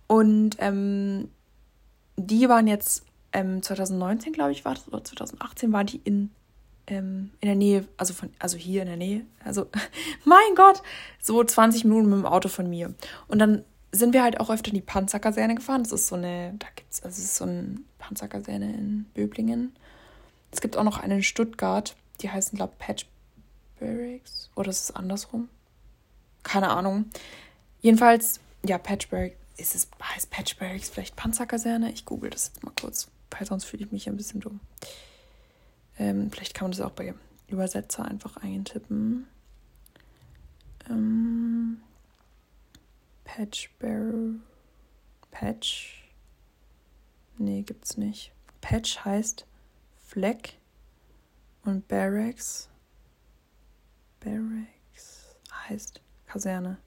Und ähm, die waren jetzt 2019, ähm, glaube ich, war das, oder 2018 waren die in ähm, in der Nähe, also von, also hier in der Nähe, also mein Gott, so 20 Minuten mit dem Auto von mir. Und dann sind wir halt auch öfter in die Panzerkaserne gefahren. Das ist so eine, da gibt's, also es ist so eine Panzerkaserne in Böblingen. Es gibt auch noch eine in Stuttgart, die heißen, glaube ich, Patch Barracks. Oder ist es andersrum? Keine Ahnung. Jedenfalls, ja, Patchberg. Ist es, heißt Patch Barracks vielleicht Panzerkaserne? Ich google das jetzt mal kurz, weil sonst fühle ich mich ein bisschen dumm. Ähm, vielleicht kann man das auch bei Übersetzer einfach eintippen. Ähm, Patch. Patch. Nee, gibt's nicht. Patch heißt Fleck und Barracks. Barracks heißt Kaserne.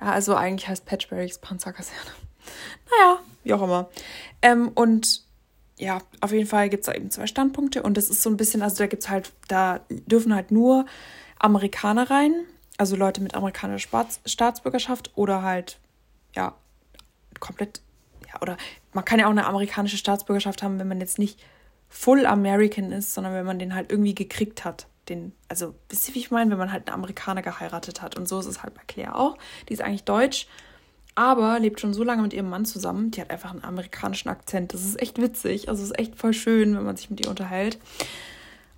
Ja, also eigentlich heißt Patch Barracks Panzerkaserne. Naja, wie auch immer. Ähm, und ja, auf jeden Fall gibt es da eben zwei Standpunkte und das ist so ein bisschen, also da gibt es halt, da dürfen halt nur Amerikaner rein, also Leute mit amerikanischer Staatsbürgerschaft oder halt, ja, komplett, ja, oder man kann ja auch eine amerikanische Staatsbürgerschaft haben, wenn man jetzt nicht full American ist, sondern wenn man den halt irgendwie gekriegt hat. Den, also, wisst ihr, wie ich meine, wenn man halt einen Amerikaner geheiratet hat. Und so ist es halt bei Claire auch. Die ist eigentlich deutsch, aber lebt schon so lange mit ihrem Mann zusammen. Die hat einfach einen amerikanischen Akzent. Das ist echt witzig. Also es ist echt voll schön, wenn man sich mit ihr unterhält.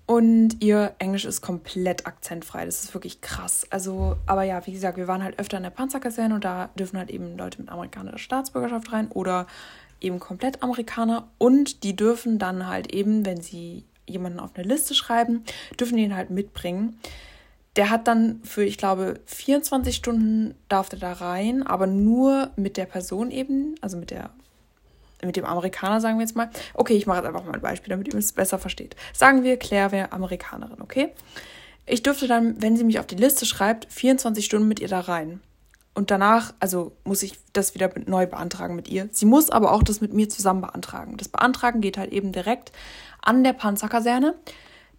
Und ihr Englisch ist komplett akzentfrei. Das ist wirklich krass. Also, aber ja, wie gesagt, wir waren halt öfter in der Panzerkaserne und da dürfen halt eben Leute mit amerikanischer Staatsbürgerschaft rein oder eben komplett Amerikaner. Und die dürfen dann halt eben, wenn sie jemanden auf eine Liste schreiben, dürfen die ihn halt mitbringen der hat dann für, ich glaube, 24 Stunden darf der da rein, aber nur mit der Person eben, also mit der mit dem Amerikaner, sagen wir jetzt mal. Okay, ich mache jetzt einfach mal ein Beispiel, damit ihr es besser versteht. Sagen wir, Claire wäre Amerikanerin, okay? Ich dürfte dann, wenn sie mich auf die Liste schreibt, 24 Stunden mit ihr da rein. und danach, also muss ich das wieder neu beantragen mit ihr. Sie muss aber auch das mit mir zusammen beantragen. Das Beantragen geht halt eben direkt an der Panzerkaserne.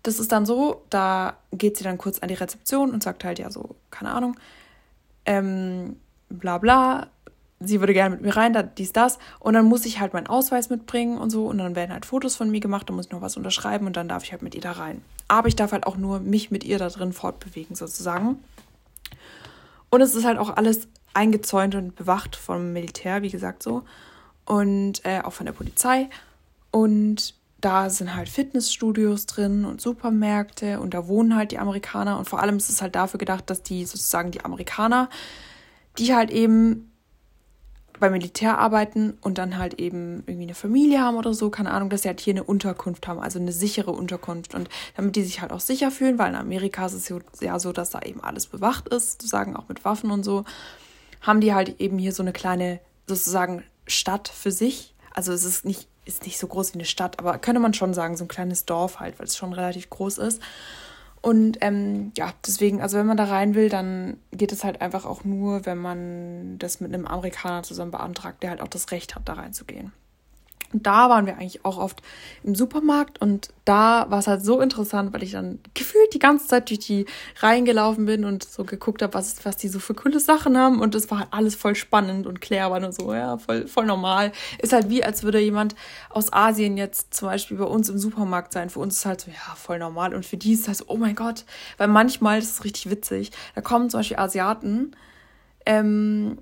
Das ist dann so, da geht sie dann kurz an die Rezeption und sagt halt, ja, so, keine Ahnung, ähm, bla bla, sie würde gerne mit mir rein, da, dies, das. Und dann muss ich halt meinen Ausweis mitbringen und so. Und dann werden halt Fotos von mir gemacht, dann muss ich noch was unterschreiben und dann darf ich halt mit ihr da rein. Aber ich darf halt auch nur mich mit ihr da drin fortbewegen, sozusagen. Und es ist halt auch alles eingezäunt und bewacht vom Militär, wie gesagt, so. Und äh, auch von der Polizei. Und da sind halt Fitnessstudios drin und Supermärkte und da wohnen halt die Amerikaner. Und vor allem ist es halt dafür gedacht, dass die sozusagen die Amerikaner, die halt eben beim Militär arbeiten und dann halt eben irgendwie eine Familie haben oder so, keine Ahnung, dass sie halt hier eine Unterkunft haben, also eine sichere Unterkunft. Und damit die sich halt auch sicher fühlen, weil in Amerika ist es ja so, dass da eben alles bewacht ist, sozusagen auch mit Waffen und so, haben die halt eben hier so eine kleine, sozusagen Stadt für sich. Also es ist nicht, ist nicht so groß wie eine Stadt, aber könnte man schon sagen, so ein kleines Dorf halt, weil es schon relativ groß ist. Und ähm, ja, deswegen, also wenn man da rein will, dann geht es halt einfach auch nur, wenn man das mit einem Amerikaner zusammen beantragt, der halt auch das Recht hat, da reinzugehen. Und da waren wir eigentlich auch oft im Supermarkt und da war es halt so interessant, weil ich dann gefühlt die ganze Zeit durch die Reihen gelaufen bin und so geguckt habe, was, was die so für coole Sachen haben und es war halt alles voll spannend und Claire war nur so, ja, voll, voll normal. Ist halt wie, als würde jemand aus Asien jetzt zum Beispiel bei uns im Supermarkt sein. Für uns ist halt so, ja, voll normal und für die ist es halt so, oh mein Gott, weil manchmal, das ist richtig witzig, da kommen zum Beispiel Asiaten, ähm,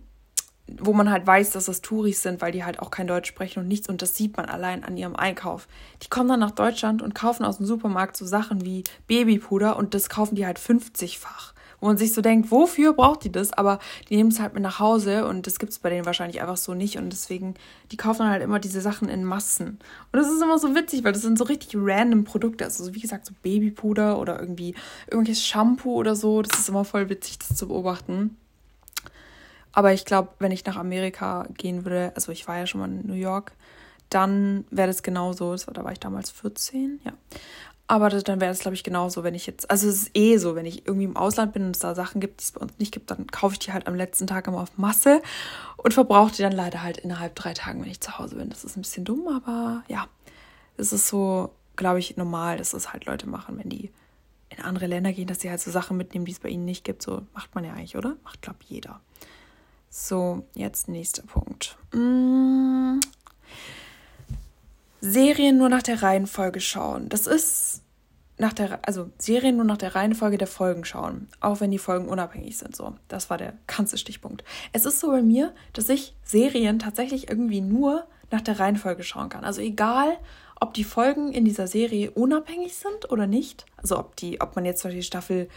wo man halt weiß, dass das Touris sind, weil die halt auch kein Deutsch sprechen und nichts und das sieht man allein an ihrem Einkauf. Die kommen dann nach Deutschland und kaufen aus dem Supermarkt so Sachen wie Babypuder und das kaufen die halt 50-fach. Wo man sich so denkt, wofür braucht die das? Aber die nehmen es halt mit nach Hause und das gibt es bei denen wahrscheinlich einfach so nicht und deswegen, die kaufen dann halt immer diese Sachen in Massen. Und das ist immer so witzig, weil das sind so richtig random Produkte. Also wie gesagt, so Babypuder oder irgendwie irgendwelches Shampoo oder so. Das ist immer voll witzig, das zu beobachten. Aber ich glaube, wenn ich nach Amerika gehen würde, also ich war ja schon mal in New York, dann wäre das genauso. Das war, da war ich damals 14, ja. Aber das, dann wäre es, glaube ich, genauso, wenn ich jetzt, also es ist eh so, wenn ich irgendwie im Ausland bin und es da Sachen gibt, die es bei uns nicht gibt, dann kaufe ich die halt am letzten Tag immer auf Masse und verbrauche die dann leider halt innerhalb drei Tagen, wenn ich zu Hause bin. Das ist ein bisschen dumm, aber ja, es ist so, glaube ich, normal, dass das halt Leute machen, wenn die in andere Länder gehen, dass sie halt so Sachen mitnehmen, die es bei ihnen nicht gibt. So macht man ja eigentlich, oder? Macht, glaube ich, jeder. So, jetzt nächster Punkt. Hm. Serien nur nach der Reihenfolge schauen. Das ist nach der, also Serien nur nach der Reihenfolge der Folgen schauen, auch wenn die Folgen unabhängig sind. So, das war der ganze Stichpunkt. Es ist so bei mir, dass ich Serien tatsächlich irgendwie nur nach der Reihenfolge schauen kann. Also egal, ob die Folgen in dieser Serie unabhängig sind oder nicht. Also ob die, ob man jetzt zum Beispiel Staffel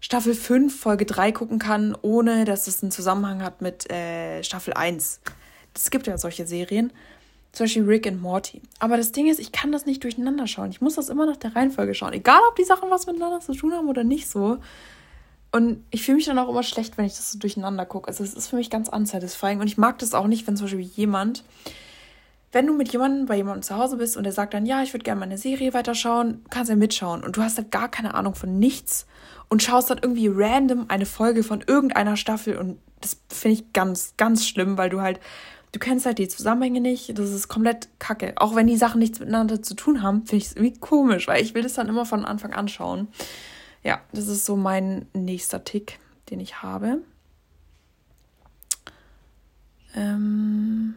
Staffel 5, Folge 3 gucken kann, ohne dass es einen Zusammenhang hat mit äh, Staffel 1. Es gibt ja solche Serien. Zum Beispiel Rick and Morty. Aber das Ding ist, ich kann das nicht durcheinander schauen. Ich muss das immer nach der Reihenfolge schauen. Egal, ob die Sachen was miteinander zu tun haben oder nicht so. Und ich fühle mich dann auch immer schlecht, wenn ich das so durcheinander gucke. Also es ist für mich ganz unsatisfying. Und ich mag das auch nicht, wenn zum Beispiel jemand, wenn du mit jemandem bei jemandem zu Hause bist und der sagt dann, ja, ich würde gerne meine Serie weiterschauen, kannst ja mitschauen. Und du hast halt gar keine Ahnung von nichts und schaust dann irgendwie random eine Folge von irgendeiner Staffel und das finde ich ganz, ganz schlimm, weil du halt, du kennst halt die Zusammenhänge nicht, das ist komplett kacke. Auch wenn die Sachen nichts miteinander zu tun haben, finde ich es irgendwie komisch, weil ich will das dann immer von Anfang an schauen. Ja, das ist so mein nächster Tick, den ich habe. Ähm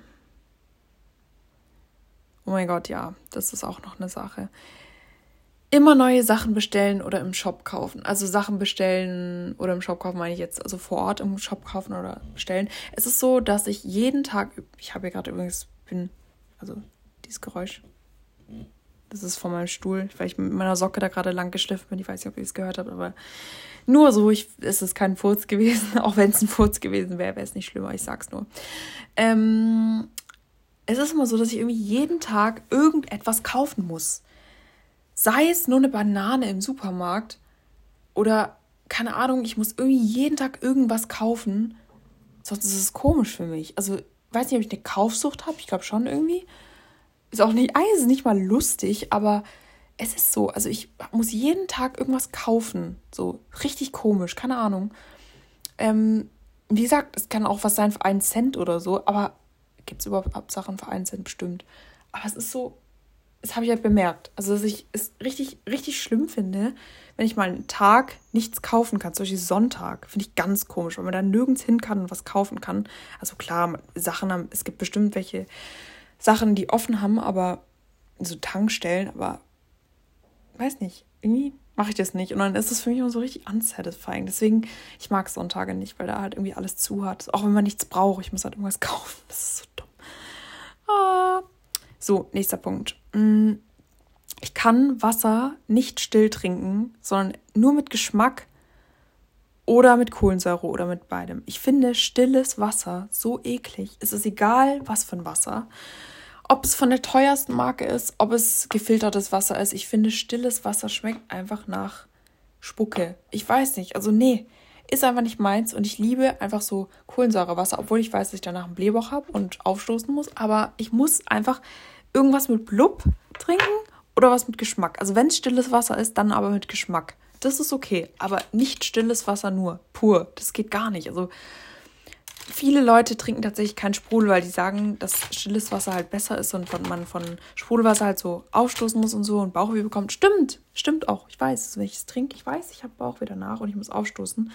oh mein Gott, ja, das ist auch noch eine Sache immer neue Sachen bestellen oder im Shop kaufen. Also Sachen bestellen oder im Shop kaufen meine ich jetzt, also vor Ort im Shop kaufen oder bestellen. Es ist so, dass ich jeden Tag, ich habe hier gerade übrigens, bin, also dieses Geräusch, das ist von meinem Stuhl, weil ich mit meiner Socke da gerade lang geschliffen bin. Ich weiß nicht, ob ihr es gehört habt, aber nur so, ich, es ist kein Furz gewesen. Auch wenn es ein Furz gewesen wäre, wäre es nicht schlimmer, ich sag's nur. Ähm, es ist immer so, dass ich irgendwie jeden Tag irgendetwas kaufen muss. Sei es nur eine Banane im Supermarkt oder keine Ahnung, ich muss irgendwie jeden Tag irgendwas kaufen. Sonst ist es komisch für mich. Also, weiß nicht, ob ich eine Kaufsucht habe. Ich glaube schon irgendwie. Ist auch nicht, eigentlich ist es nicht mal lustig, aber es ist so. Also, ich muss jeden Tag irgendwas kaufen. So richtig komisch, keine Ahnung. Ähm, wie gesagt, es kann auch was sein für einen Cent oder so, aber gibt es überhaupt Sachen für einen Cent bestimmt. Aber es ist so, das habe ich halt bemerkt. Also, dass ich es richtig, richtig schlimm finde, wenn ich mal einen Tag nichts kaufen kann, zum Beispiel Sonntag, finde ich ganz komisch, weil man da nirgends hin kann und was kaufen kann. Also klar, Sachen haben, es gibt bestimmt welche Sachen, die offen haben, aber so Tankstellen, aber weiß nicht, irgendwie mache ich das nicht. Und dann ist es für mich immer so richtig unsatisfying. Deswegen, ich mag Sonntage nicht, weil da halt irgendwie alles zu hat. Auch wenn man nichts braucht, ich muss halt irgendwas kaufen. Das ist so. Ah. So, nächster Punkt. Mm, ich kann Wasser nicht still trinken, sondern nur mit Geschmack oder mit Kohlensäure oder mit beidem. Ich finde stilles Wasser so eklig. Es ist egal, was für ein Wasser. Ob es von der teuersten Marke ist, ob es gefiltertes Wasser ist. Ich finde, stilles Wasser schmeckt einfach nach Spucke. Ich weiß nicht. Also, nee, ist einfach nicht meins. Und ich liebe einfach so Kohlensäurewasser, obwohl ich weiß, dass ich danach einen Blähbauch habe und aufstoßen muss. Aber ich muss einfach irgendwas mit Blub trinken oder was mit Geschmack. Also, wenn es stilles Wasser ist, dann aber mit Geschmack. Das ist okay. Aber nicht stilles Wasser nur. Pur. Das geht gar nicht. Also, viele Leute trinken tatsächlich kein Sprudel, weil die sagen, dass stilles Wasser halt besser ist und man von Sprudelwasser halt so aufstoßen muss und so und Bauchweh bekommt. Stimmt, stimmt auch. Ich weiß, wenn ich es trinke, ich weiß, ich habe Bauchweh danach und ich muss aufstoßen.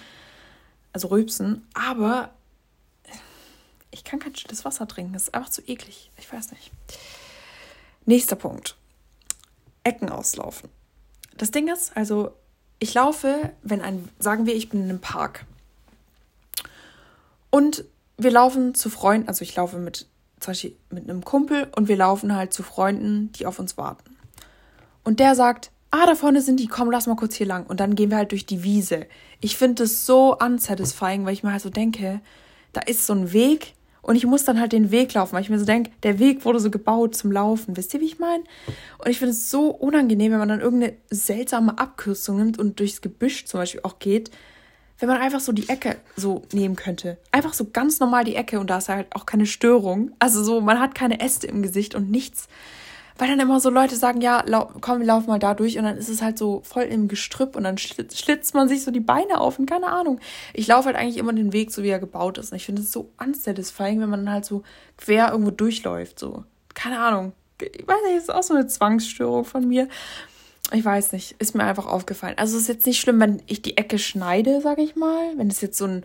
Also rülpsen. Aber ich kann kein stilles Wasser trinken. Das ist einfach zu eklig. Ich weiß nicht. Nächster Punkt. Ecken auslaufen. Das Ding ist, also ich laufe, wenn ein, sagen wir, ich bin in einem Park und wir laufen zu Freunden, also ich laufe mit zum Beispiel mit einem Kumpel und wir laufen halt zu Freunden, die auf uns warten. Und der sagt, ah, da vorne sind die, komm, lass mal kurz hier lang. Und dann gehen wir halt durch die Wiese. Ich finde das so unsatisfying, weil ich mir halt so denke, da ist so ein Weg und ich muss dann halt den Weg laufen, weil ich mir so denke, der Weg wurde so gebaut zum Laufen. Wisst ihr, wie ich meine? Und ich finde es so unangenehm, wenn man dann irgendeine seltsame Abkürzung nimmt und durchs Gebüsch zum Beispiel auch geht wenn man einfach so die Ecke so nehmen könnte. Einfach so ganz normal die Ecke und da ist halt auch keine Störung. Also so, man hat keine Äste im Gesicht und nichts. Weil dann immer so Leute sagen, ja, komm, wir laufen mal da durch und dann ist es halt so voll im Gestrüpp und dann schlitzt man sich so die Beine auf und keine Ahnung. Ich laufe halt eigentlich immer den Weg, so wie er gebaut ist. Und ich finde es so unsatisfying, wenn man dann halt so quer irgendwo durchläuft, so. Keine Ahnung. Ich weiß nicht, ist auch so eine Zwangsstörung von mir ich weiß nicht, ist mir einfach aufgefallen. Also es ist jetzt nicht schlimm, wenn ich die Ecke schneide, sage ich mal. Wenn es jetzt so ein,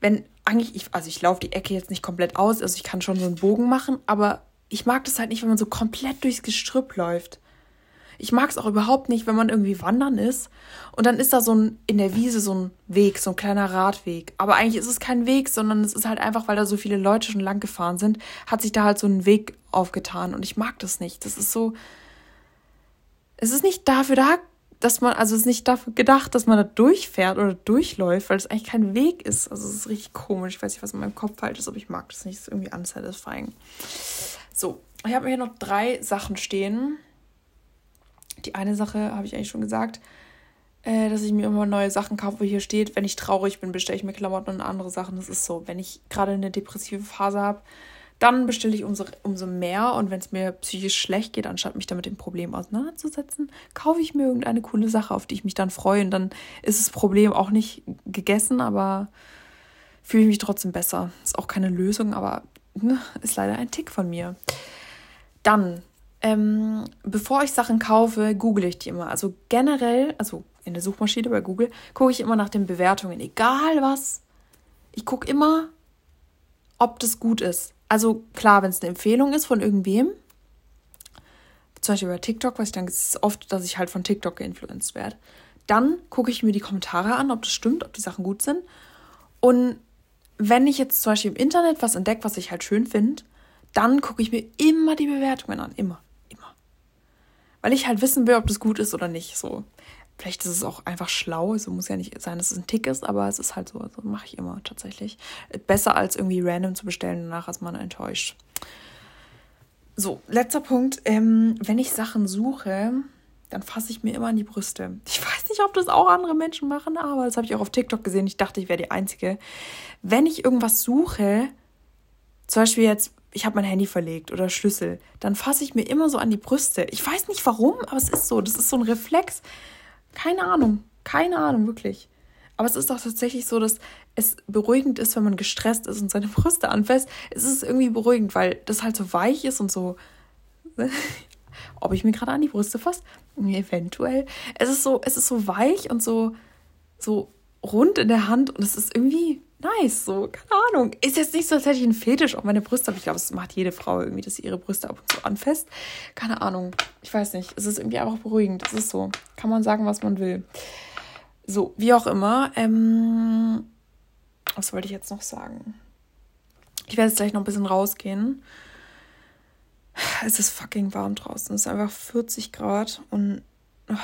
wenn eigentlich, ich, also ich laufe die Ecke jetzt nicht komplett aus, also ich kann schon so einen Bogen machen, aber ich mag das halt nicht, wenn man so komplett durchs Gestrüpp läuft. Ich mag es auch überhaupt nicht, wenn man irgendwie wandern ist und dann ist da so ein in der Wiese so ein Weg, so ein kleiner Radweg. Aber eigentlich ist es kein Weg, sondern es ist halt einfach, weil da so viele Leute schon lang gefahren sind, hat sich da halt so ein Weg aufgetan und ich mag das nicht. Das ist so, es ist nicht dafür da, dass man, also es ist nicht dafür gedacht, dass man da durchfährt oder durchläuft, weil es eigentlich kein Weg ist. Also es ist richtig komisch. Ich weiß nicht, was in meinem Kopf falsch ist, aber ich mag das nicht. Es ist irgendwie unsatisfying. So, ich habe hier noch drei Sachen stehen. Die eine Sache habe ich eigentlich schon gesagt, äh, dass ich mir immer neue Sachen kaufe, hier steht, wenn ich traurig bin, bestelle ich mir Klamotten und andere Sachen. Das ist so, wenn ich gerade eine depressive Phase habe, dann bestelle ich umso, umso mehr und wenn es mir psychisch schlecht geht, anstatt mich damit dem Problem auseinanderzusetzen, kaufe ich mir irgendeine coole Sache, auf die ich mich dann freue und dann ist das Problem auch nicht gegessen, aber fühle ich mich trotzdem besser. Ist auch keine Lösung, aber ist leider ein Tick von mir. Dann, ähm, bevor ich Sachen kaufe, google ich die immer. Also generell, also in der Suchmaschine bei Google, gucke ich immer nach den Bewertungen, egal was. Ich gucke immer, ob das gut ist also klar, wenn es eine Empfehlung ist von irgendwem, zum Beispiel bei TikTok, was ich dann ist oft, dass ich halt von TikTok geinfluenced werde. Dann gucke ich mir die Kommentare an, ob das stimmt, ob die Sachen gut sind. Und wenn ich jetzt zum Beispiel im Internet was entdecke, was ich halt schön finde, dann gucke ich mir immer die Bewertungen an. Immer. Immer. Weil ich halt wissen will, ob das gut ist oder nicht. So. Vielleicht ist es auch einfach schlau. Also muss ja nicht sein, dass es ein Tick ist, aber es ist halt so. Also mache ich immer tatsächlich. Besser als irgendwie random zu bestellen, danach ist man enttäuscht. So, letzter Punkt. Ähm, wenn ich Sachen suche, dann fasse ich mir immer an die Brüste. Ich weiß nicht, ob das auch andere Menschen machen, aber das habe ich auch auf TikTok gesehen. Ich dachte, ich wäre die Einzige. Wenn ich irgendwas suche, zum Beispiel jetzt, ich habe mein Handy verlegt oder Schlüssel, dann fasse ich mir immer so an die Brüste. Ich weiß nicht warum, aber es ist so. Das ist so ein Reflex. Keine Ahnung. Keine Ahnung, wirklich. Aber es ist doch tatsächlich so, dass es beruhigend ist, wenn man gestresst ist und seine Brüste anfasst. Es ist irgendwie beruhigend, weil das halt so weich ist und so. Ob ich mir gerade an die Brüste fasse? Eventuell. Es ist so, es ist so weich und so, so rund in der Hand und es ist irgendwie nice. So, keine Ahnung. Ist jetzt nicht so, als hätte ich einen Fetisch auf meine Brüste, aber ich glaube, es macht jede Frau irgendwie, dass sie ihre Brüste ab und zu anfasst. Keine Ahnung. Ich weiß nicht. Es ist irgendwie einfach beruhigend. Es ist so. Kann man sagen, was man will. So, wie auch immer. Ähm, was wollte ich jetzt noch sagen? Ich werde jetzt gleich noch ein bisschen rausgehen. Es ist fucking warm draußen. Es ist einfach 40 Grad und oh.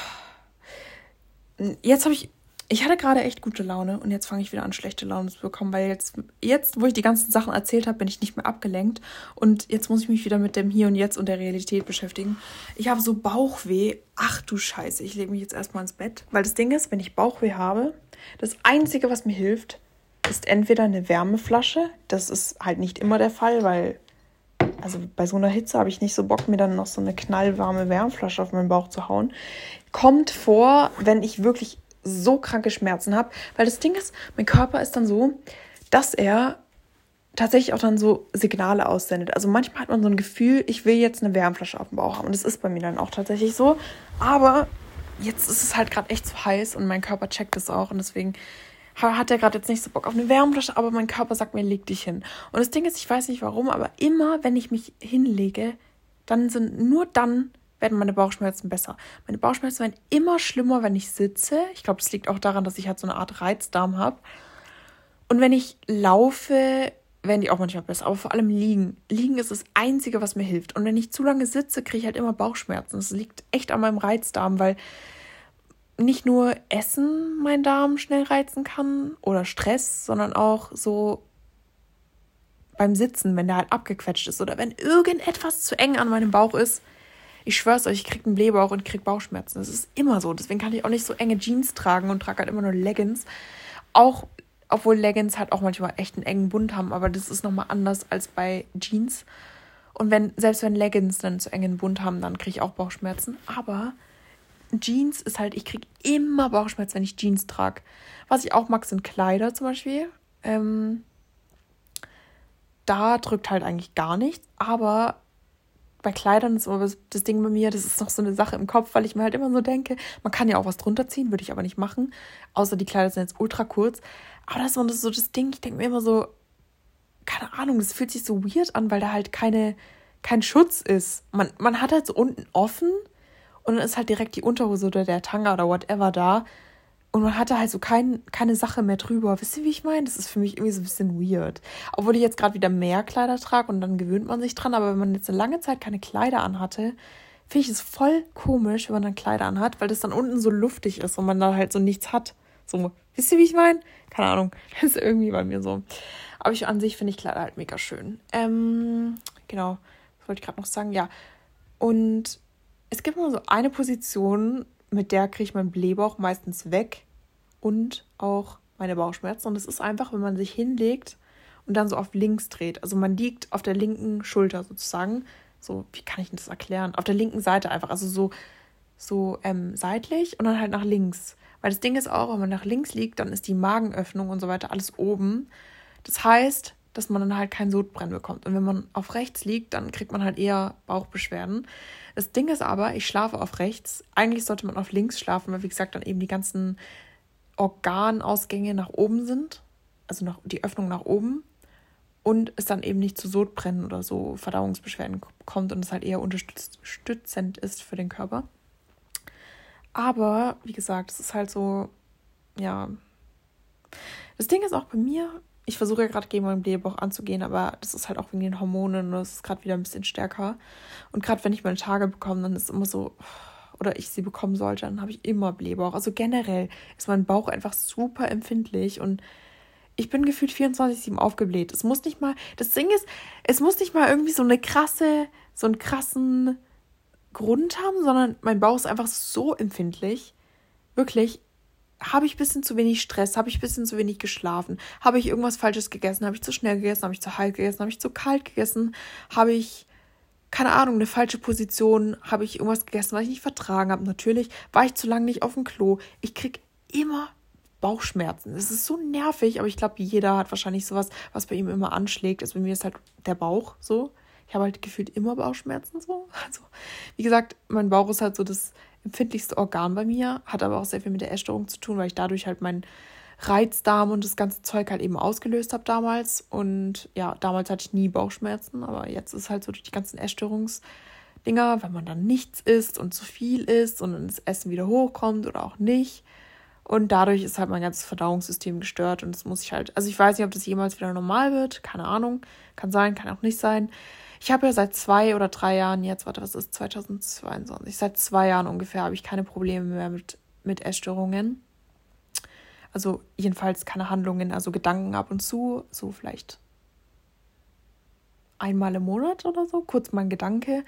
jetzt habe ich ich hatte gerade echt gute Laune und jetzt fange ich wieder an, schlechte Laune zu bekommen, weil jetzt, jetzt, wo ich die ganzen Sachen erzählt habe, bin ich nicht mehr abgelenkt und jetzt muss ich mich wieder mit dem Hier und Jetzt und der Realität beschäftigen. Ich habe so Bauchweh. Ach du Scheiße, ich lege mich jetzt erstmal ins Bett, weil das Ding ist, wenn ich Bauchweh habe, das Einzige, was mir hilft, ist entweder eine Wärmeflasche. Das ist halt nicht immer der Fall, weil also bei so einer Hitze habe ich nicht so Bock, mir dann noch so eine knallwarme Wärmflasche auf meinen Bauch zu hauen. Kommt vor, wenn ich wirklich so kranke Schmerzen habe. Weil das Ding ist, mein Körper ist dann so, dass er tatsächlich auch dann so Signale aussendet. Also manchmal hat man so ein Gefühl, ich will jetzt eine Wärmflasche auf dem Bauch haben. Und das ist bei mir dann auch tatsächlich so. Aber jetzt ist es halt gerade echt zu heiß und mein Körper checkt es auch. Und deswegen hat er gerade jetzt nicht so Bock auf eine Wärmflasche, aber mein Körper sagt mir, leg dich hin. Und das Ding ist, ich weiß nicht warum, aber immer, wenn ich mich hinlege, dann sind nur dann werden meine Bauchschmerzen besser. Meine Bauchschmerzen werden immer schlimmer, wenn ich sitze. Ich glaube, das liegt auch daran, dass ich halt so eine Art Reizdarm habe. Und wenn ich laufe, werden die auch manchmal besser. Aber vor allem liegen. Liegen ist das Einzige, was mir hilft. Und wenn ich zu lange sitze, kriege ich halt immer Bauchschmerzen. Das liegt echt an meinem Reizdarm, weil nicht nur Essen mein Darm schnell reizen kann oder Stress, sondern auch so beim Sitzen, wenn der halt abgequetscht ist oder wenn irgendetwas zu eng an meinem Bauch ist, ich schwör's euch, ich krieg einen Blähbauch und krieg Bauchschmerzen. Das ist immer so. Deswegen kann ich auch nicht so enge Jeans tragen und trage halt immer nur Leggings. Auch, obwohl Leggings halt auch manchmal echt einen engen Bund haben, aber das ist nochmal anders als bei Jeans. Und wenn, selbst wenn Leggings einen zu engen Bund haben, dann kriege ich auch Bauchschmerzen. Aber Jeans ist halt, ich kriege immer Bauchschmerzen, wenn ich Jeans trage. Was ich auch mag, sind Kleider zum Beispiel. Ähm, da drückt halt eigentlich gar nichts. Aber bei Kleidern ist aber das Ding bei mir, das ist noch so eine Sache im Kopf, weil ich mir halt immer so denke, man kann ja auch was drunter ziehen, würde ich aber nicht machen. Außer die Kleider sind jetzt ultra kurz. Aber das ist so das Ding, ich denke mir immer so, keine Ahnung, das fühlt sich so weird an, weil da halt keine, kein Schutz ist. Man, man hat halt so unten offen und dann ist halt direkt die Unterhose oder der Tanga oder whatever da. Und man hatte halt so kein, keine Sache mehr drüber. Wisst ihr, wie ich meine? Das ist für mich irgendwie so ein bisschen weird. Obwohl ich jetzt gerade wieder mehr Kleider trage und dann gewöhnt man sich dran. Aber wenn man jetzt eine lange Zeit keine Kleider anhatte, finde ich es voll komisch, wenn man dann Kleider anhat, weil das dann unten so luftig ist und man da halt so nichts hat. So, wisst ihr, wie ich meine? Keine Ahnung. Das ist irgendwie bei mir so. Aber ich an sich finde ich Kleider halt mega schön. Ähm, genau. Was wollte ich gerade noch sagen? Ja. Und es gibt nur so eine Position, mit der kriege ich meinen Blähbauch meistens weg und auch meine Bauchschmerzen. Und es ist einfach, wenn man sich hinlegt und dann so auf links dreht. Also man liegt auf der linken Schulter sozusagen. So, wie kann ich das erklären? Auf der linken Seite einfach. Also so, so ähm, seitlich und dann halt nach links. Weil das Ding ist auch, wenn man nach links liegt, dann ist die Magenöffnung und so weiter alles oben. Das heißt, dass man dann halt kein Sodbrennen bekommt. Und wenn man auf rechts liegt, dann kriegt man halt eher Bauchbeschwerden. Das Ding ist aber, ich schlafe auf rechts. Eigentlich sollte man auf links schlafen, weil wie gesagt dann eben die ganzen Organausgänge nach oben sind. Also nach, die Öffnung nach oben. Und es dann eben nicht zu Sodbrennen oder so Verdauungsbeschwerden kommt und es halt eher unterstützend ist für den Körper. Aber, wie gesagt, es ist halt so, ja. Das Ding ist auch bei mir, ich versuche ja gerade gegen meinen Blähbauch anzugehen, aber das ist halt auch wegen den Hormonen und es ist gerade wieder ein bisschen stärker. Und gerade wenn ich meine Tage bekomme, dann ist es immer so, oder ich sie bekommen sollte, dann habe ich immer Blähbauch. Also generell ist mein Bauch einfach super empfindlich und ich bin gefühlt 24-7 aufgebläht. Es muss nicht mal, das Ding ist, es muss nicht mal irgendwie so eine krasse, so einen krassen Grund haben, sondern mein Bauch ist einfach so empfindlich. Wirklich, habe ich ein bisschen zu wenig Stress, habe ich ein bisschen zu wenig geschlafen, habe ich irgendwas Falsches gegessen, habe ich zu schnell gegessen, habe ich zu heiß gegessen, habe ich zu kalt gegessen, habe ich, keine Ahnung, eine falsche Position, habe ich irgendwas gegessen, was ich nicht vertragen habe. Natürlich war ich zu lange nicht auf dem Klo. Ich kriege immer Bauchschmerzen. Es ist so nervig, aber ich glaube, jeder hat wahrscheinlich sowas, was bei ihm immer anschlägt. Also bei mir ist halt der Bauch so. Ich habe halt gefühlt immer Bauchschmerzen so. Also, wie gesagt, mein Bauch ist halt so das empfindlichste Organ bei mir, hat aber auch sehr viel mit der Essstörung zu tun, weil ich dadurch halt meinen Reizdarm und das ganze Zeug halt eben ausgelöst habe damals. Und ja, damals hatte ich nie Bauchschmerzen, aber jetzt ist halt so durch die ganzen Essstörungsdinger, wenn man dann nichts isst und zu viel isst und das Essen wieder hochkommt oder auch nicht. Und dadurch ist halt mein ganzes Verdauungssystem gestört und das muss ich halt, also ich weiß nicht, ob das jemals wieder normal wird, keine Ahnung, kann sein, kann auch nicht sein. Ich habe ja seit zwei oder drei Jahren jetzt, warte, was ist 2022? Seit zwei Jahren ungefähr habe ich keine Probleme mehr mit, mit Essstörungen. Also jedenfalls keine Handlungen, also Gedanken ab und zu, so vielleicht einmal im Monat oder so, kurz mal ein Gedanke.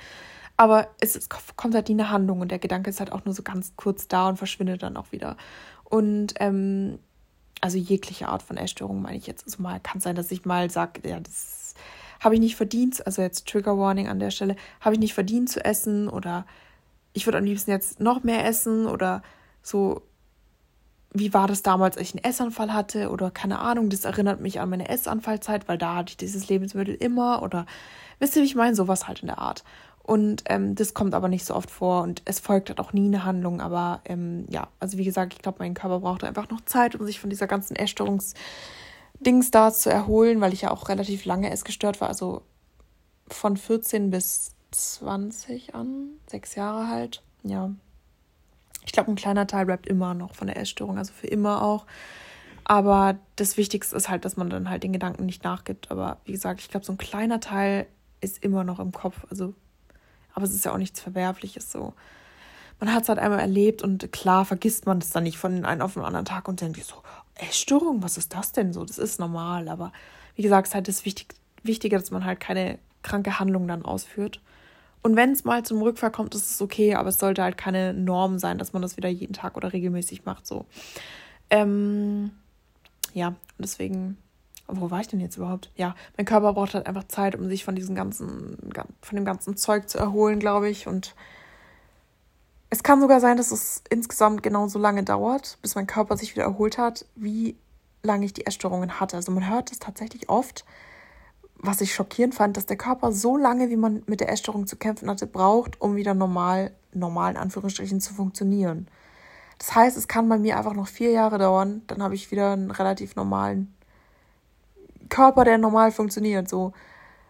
Aber es ist, kommt halt nie eine Handlung und der Gedanke ist halt auch nur so ganz kurz da und verschwindet dann auch wieder. Und ähm, also jegliche Art von Essstörung meine ich jetzt. Also mal kann sein, dass ich mal sage, ja, das habe ich nicht verdient, also jetzt Trigger Warning an der Stelle, habe ich nicht verdient zu essen oder ich würde am liebsten jetzt noch mehr essen oder so, wie war das damals, als ich einen Essanfall hatte oder keine Ahnung, das erinnert mich an meine Essanfallzeit, weil da hatte ich dieses Lebensmittel immer oder wisst ihr, wie ich meine, sowas halt in der Art. Und ähm, das kommt aber nicht so oft vor und es folgt halt auch nie eine Handlung. Aber ähm, ja, also wie gesagt, ich glaube, mein Körper braucht einfach noch Zeit, um sich von dieser ganzen Essstörungs- Dings da zu erholen, weil ich ja auch relativ lange essgestört war, also von 14 bis 20 an, sechs Jahre halt, ja. Ich glaube, ein kleiner Teil bleibt immer noch von der Essstörung, also für immer auch. Aber das Wichtigste ist halt, dass man dann halt den Gedanken nicht nachgibt. Aber wie gesagt, ich glaube, so ein kleiner Teil ist immer noch im Kopf. Also, aber es ist ja auch nichts Verwerfliches so. Man hat es halt einmal erlebt und klar vergisst man es dann nicht von einem auf den anderen Tag und denkt so, Essstörung, was ist das denn so? Das ist normal, aber wie gesagt, es ist halt das Wichtig Wichtige, dass man halt keine kranke Handlung dann ausführt. Und wenn es mal zum Rückfall kommt, ist es okay, aber es sollte halt keine Norm sein, dass man das wieder jeden Tag oder regelmäßig macht. So. Ähm, ja, deswegen, wo war ich denn jetzt überhaupt? Ja, mein Körper braucht halt einfach Zeit, um sich von diesem ganzen, von dem ganzen Zeug zu erholen, glaube ich. Und es kann sogar sein, dass es insgesamt genauso lange dauert, bis mein Körper sich wieder erholt hat, wie lange ich die Essstörungen hatte. Also man hört es tatsächlich oft, was ich schockierend fand, dass der Körper so lange, wie man mit der Essstörung zu kämpfen hatte, braucht, um wieder normal, normal in Anführungsstrichen zu funktionieren. Das heißt, es kann bei mir einfach noch vier Jahre dauern, dann habe ich wieder einen relativ normalen Körper, der normal funktioniert. So,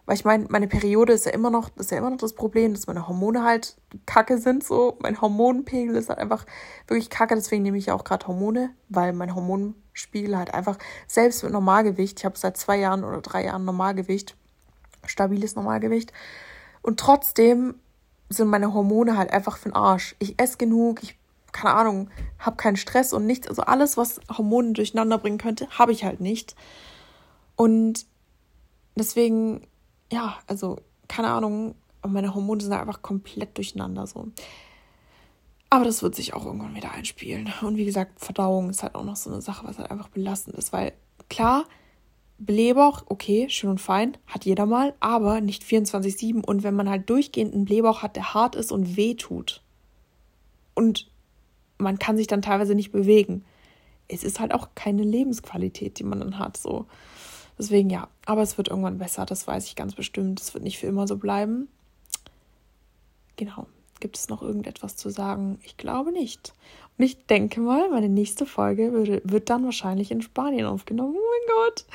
weil ich meine, meine Periode ist ja immer noch, ist ja immer noch das Problem, dass meine Hormone halt kacke sind. So, mein Hormonpegel ist halt einfach wirklich kacke. Deswegen nehme ich ja auch gerade Hormone, weil mein Hormonspiegel halt einfach, selbst mit Normalgewicht, ich habe seit zwei Jahren oder drei Jahren Normalgewicht, stabiles Normalgewicht. Und trotzdem sind meine Hormone halt einfach für den Arsch. Ich esse genug, ich, keine Ahnung, habe keinen Stress und nichts. Also alles, was Hormone durcheinander bringen könnte, habe ich halt nicht. Und deswegen ja, also keine Ahnung, meine Hormone sind einfach komplett durcheinander so. Aber das wird sich auch irgendwann wieder einspielen. Und wie gesagt, Verdauung ist halt auch noch so eine Sache, was halt einfach belastend ist, weil klar, Blähbauch, okay, schön und fein, hat jeder mal, aber nicht 24-7. Und wenn man halt durchgehend einen Blähbauch hat, der hart ist und weh tut und man kann sich dann teilweise nicht bewegen, es ist halt auch keine Lebensqualität, die man dann hat, so. Deswegen ja, aber es wird irgendwann besser, das weiß ich ganz bestimmt. Es wird nicht für immer so bleiben. Genau. Gibt es noch irgendetwas zu sagen? Ich glaube nicht. Und ich denke mal, meine nächste Folge würde, wird dann wahrscheinlich in Spanien aufgenommen. Oh mein Gott.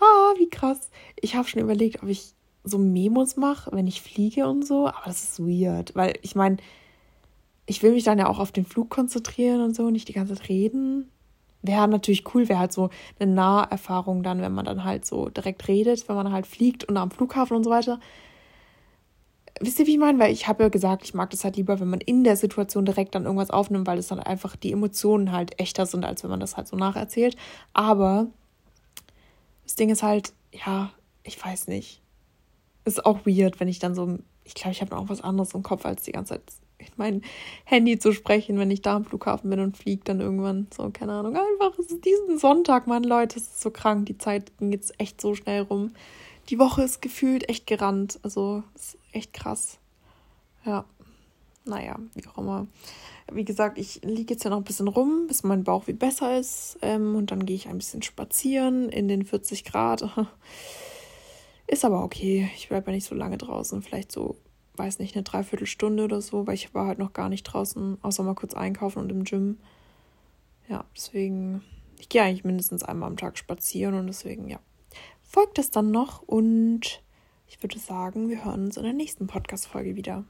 Ah, wie krass. Ich habe schon überlegt, ob ich so Memos mache, wenn ich fliege und so. Aber das ist weird, weil ich meine, ich will mich dann ja auch auf den Flug konzentrieren und so, nicht die ganze Zeit reden wäre natürlich cool, wäre halt so eine Naherfahrung dann, wenn man dann halt so direkt redet, wenn man halt fliegt und am Flughafen und so weiter. Wisst ihr, wie ich meine? Weil ich habe ja gesagt, ich mag das halt lieber, wenn man in der Situation direkt dann irgendwas aufnimmt, weil es dann einfach die Emotionen halt echter sind, als wenn man das halt so nacherzählt. Aber das Ding ist halt, ja, ich weiß nicht. Ist auch weird, wenn ich dann so, ich glaube, ich habe noch was anderes im Kopf, als die ganze Zeit in mein Handy zu sprechen, wenn ich da am Flughafen bin und fliege dann irgendwann. So, keine Ahnung. Einfach, es ist diesen Sonntag, Mann, Leute, es ist so krank. Die Zeit ging jetzt echt so schnell rum. Die Woche ist gefühlt echt gerannt. Also, ist echt krass. Ja. naja, wie auch immer. Wie gesagt, ich liege jetzt ja noch ein bisschen rum, bis mein Bauch wieder besser ist. Ähm, und dann gehe ich ein bisschen spazieren in den 40 Grad. Ist aber okay. Ich bleibe ja nicht so lange draußen. Vielleicht so, weiß nicht, eine Dreiviertelstunde oder so, weil ich war halt noch gar nicht draußen, außer mal kurz einkaufen und im Gym. Ja, deswegen, ich gehe eigentlich mindestens einmal am Tag spazieren und deswegen, ja, folgt es dann noch und ich würde sagen, wir hören uns in der nächsten Podcast-Folge wieder.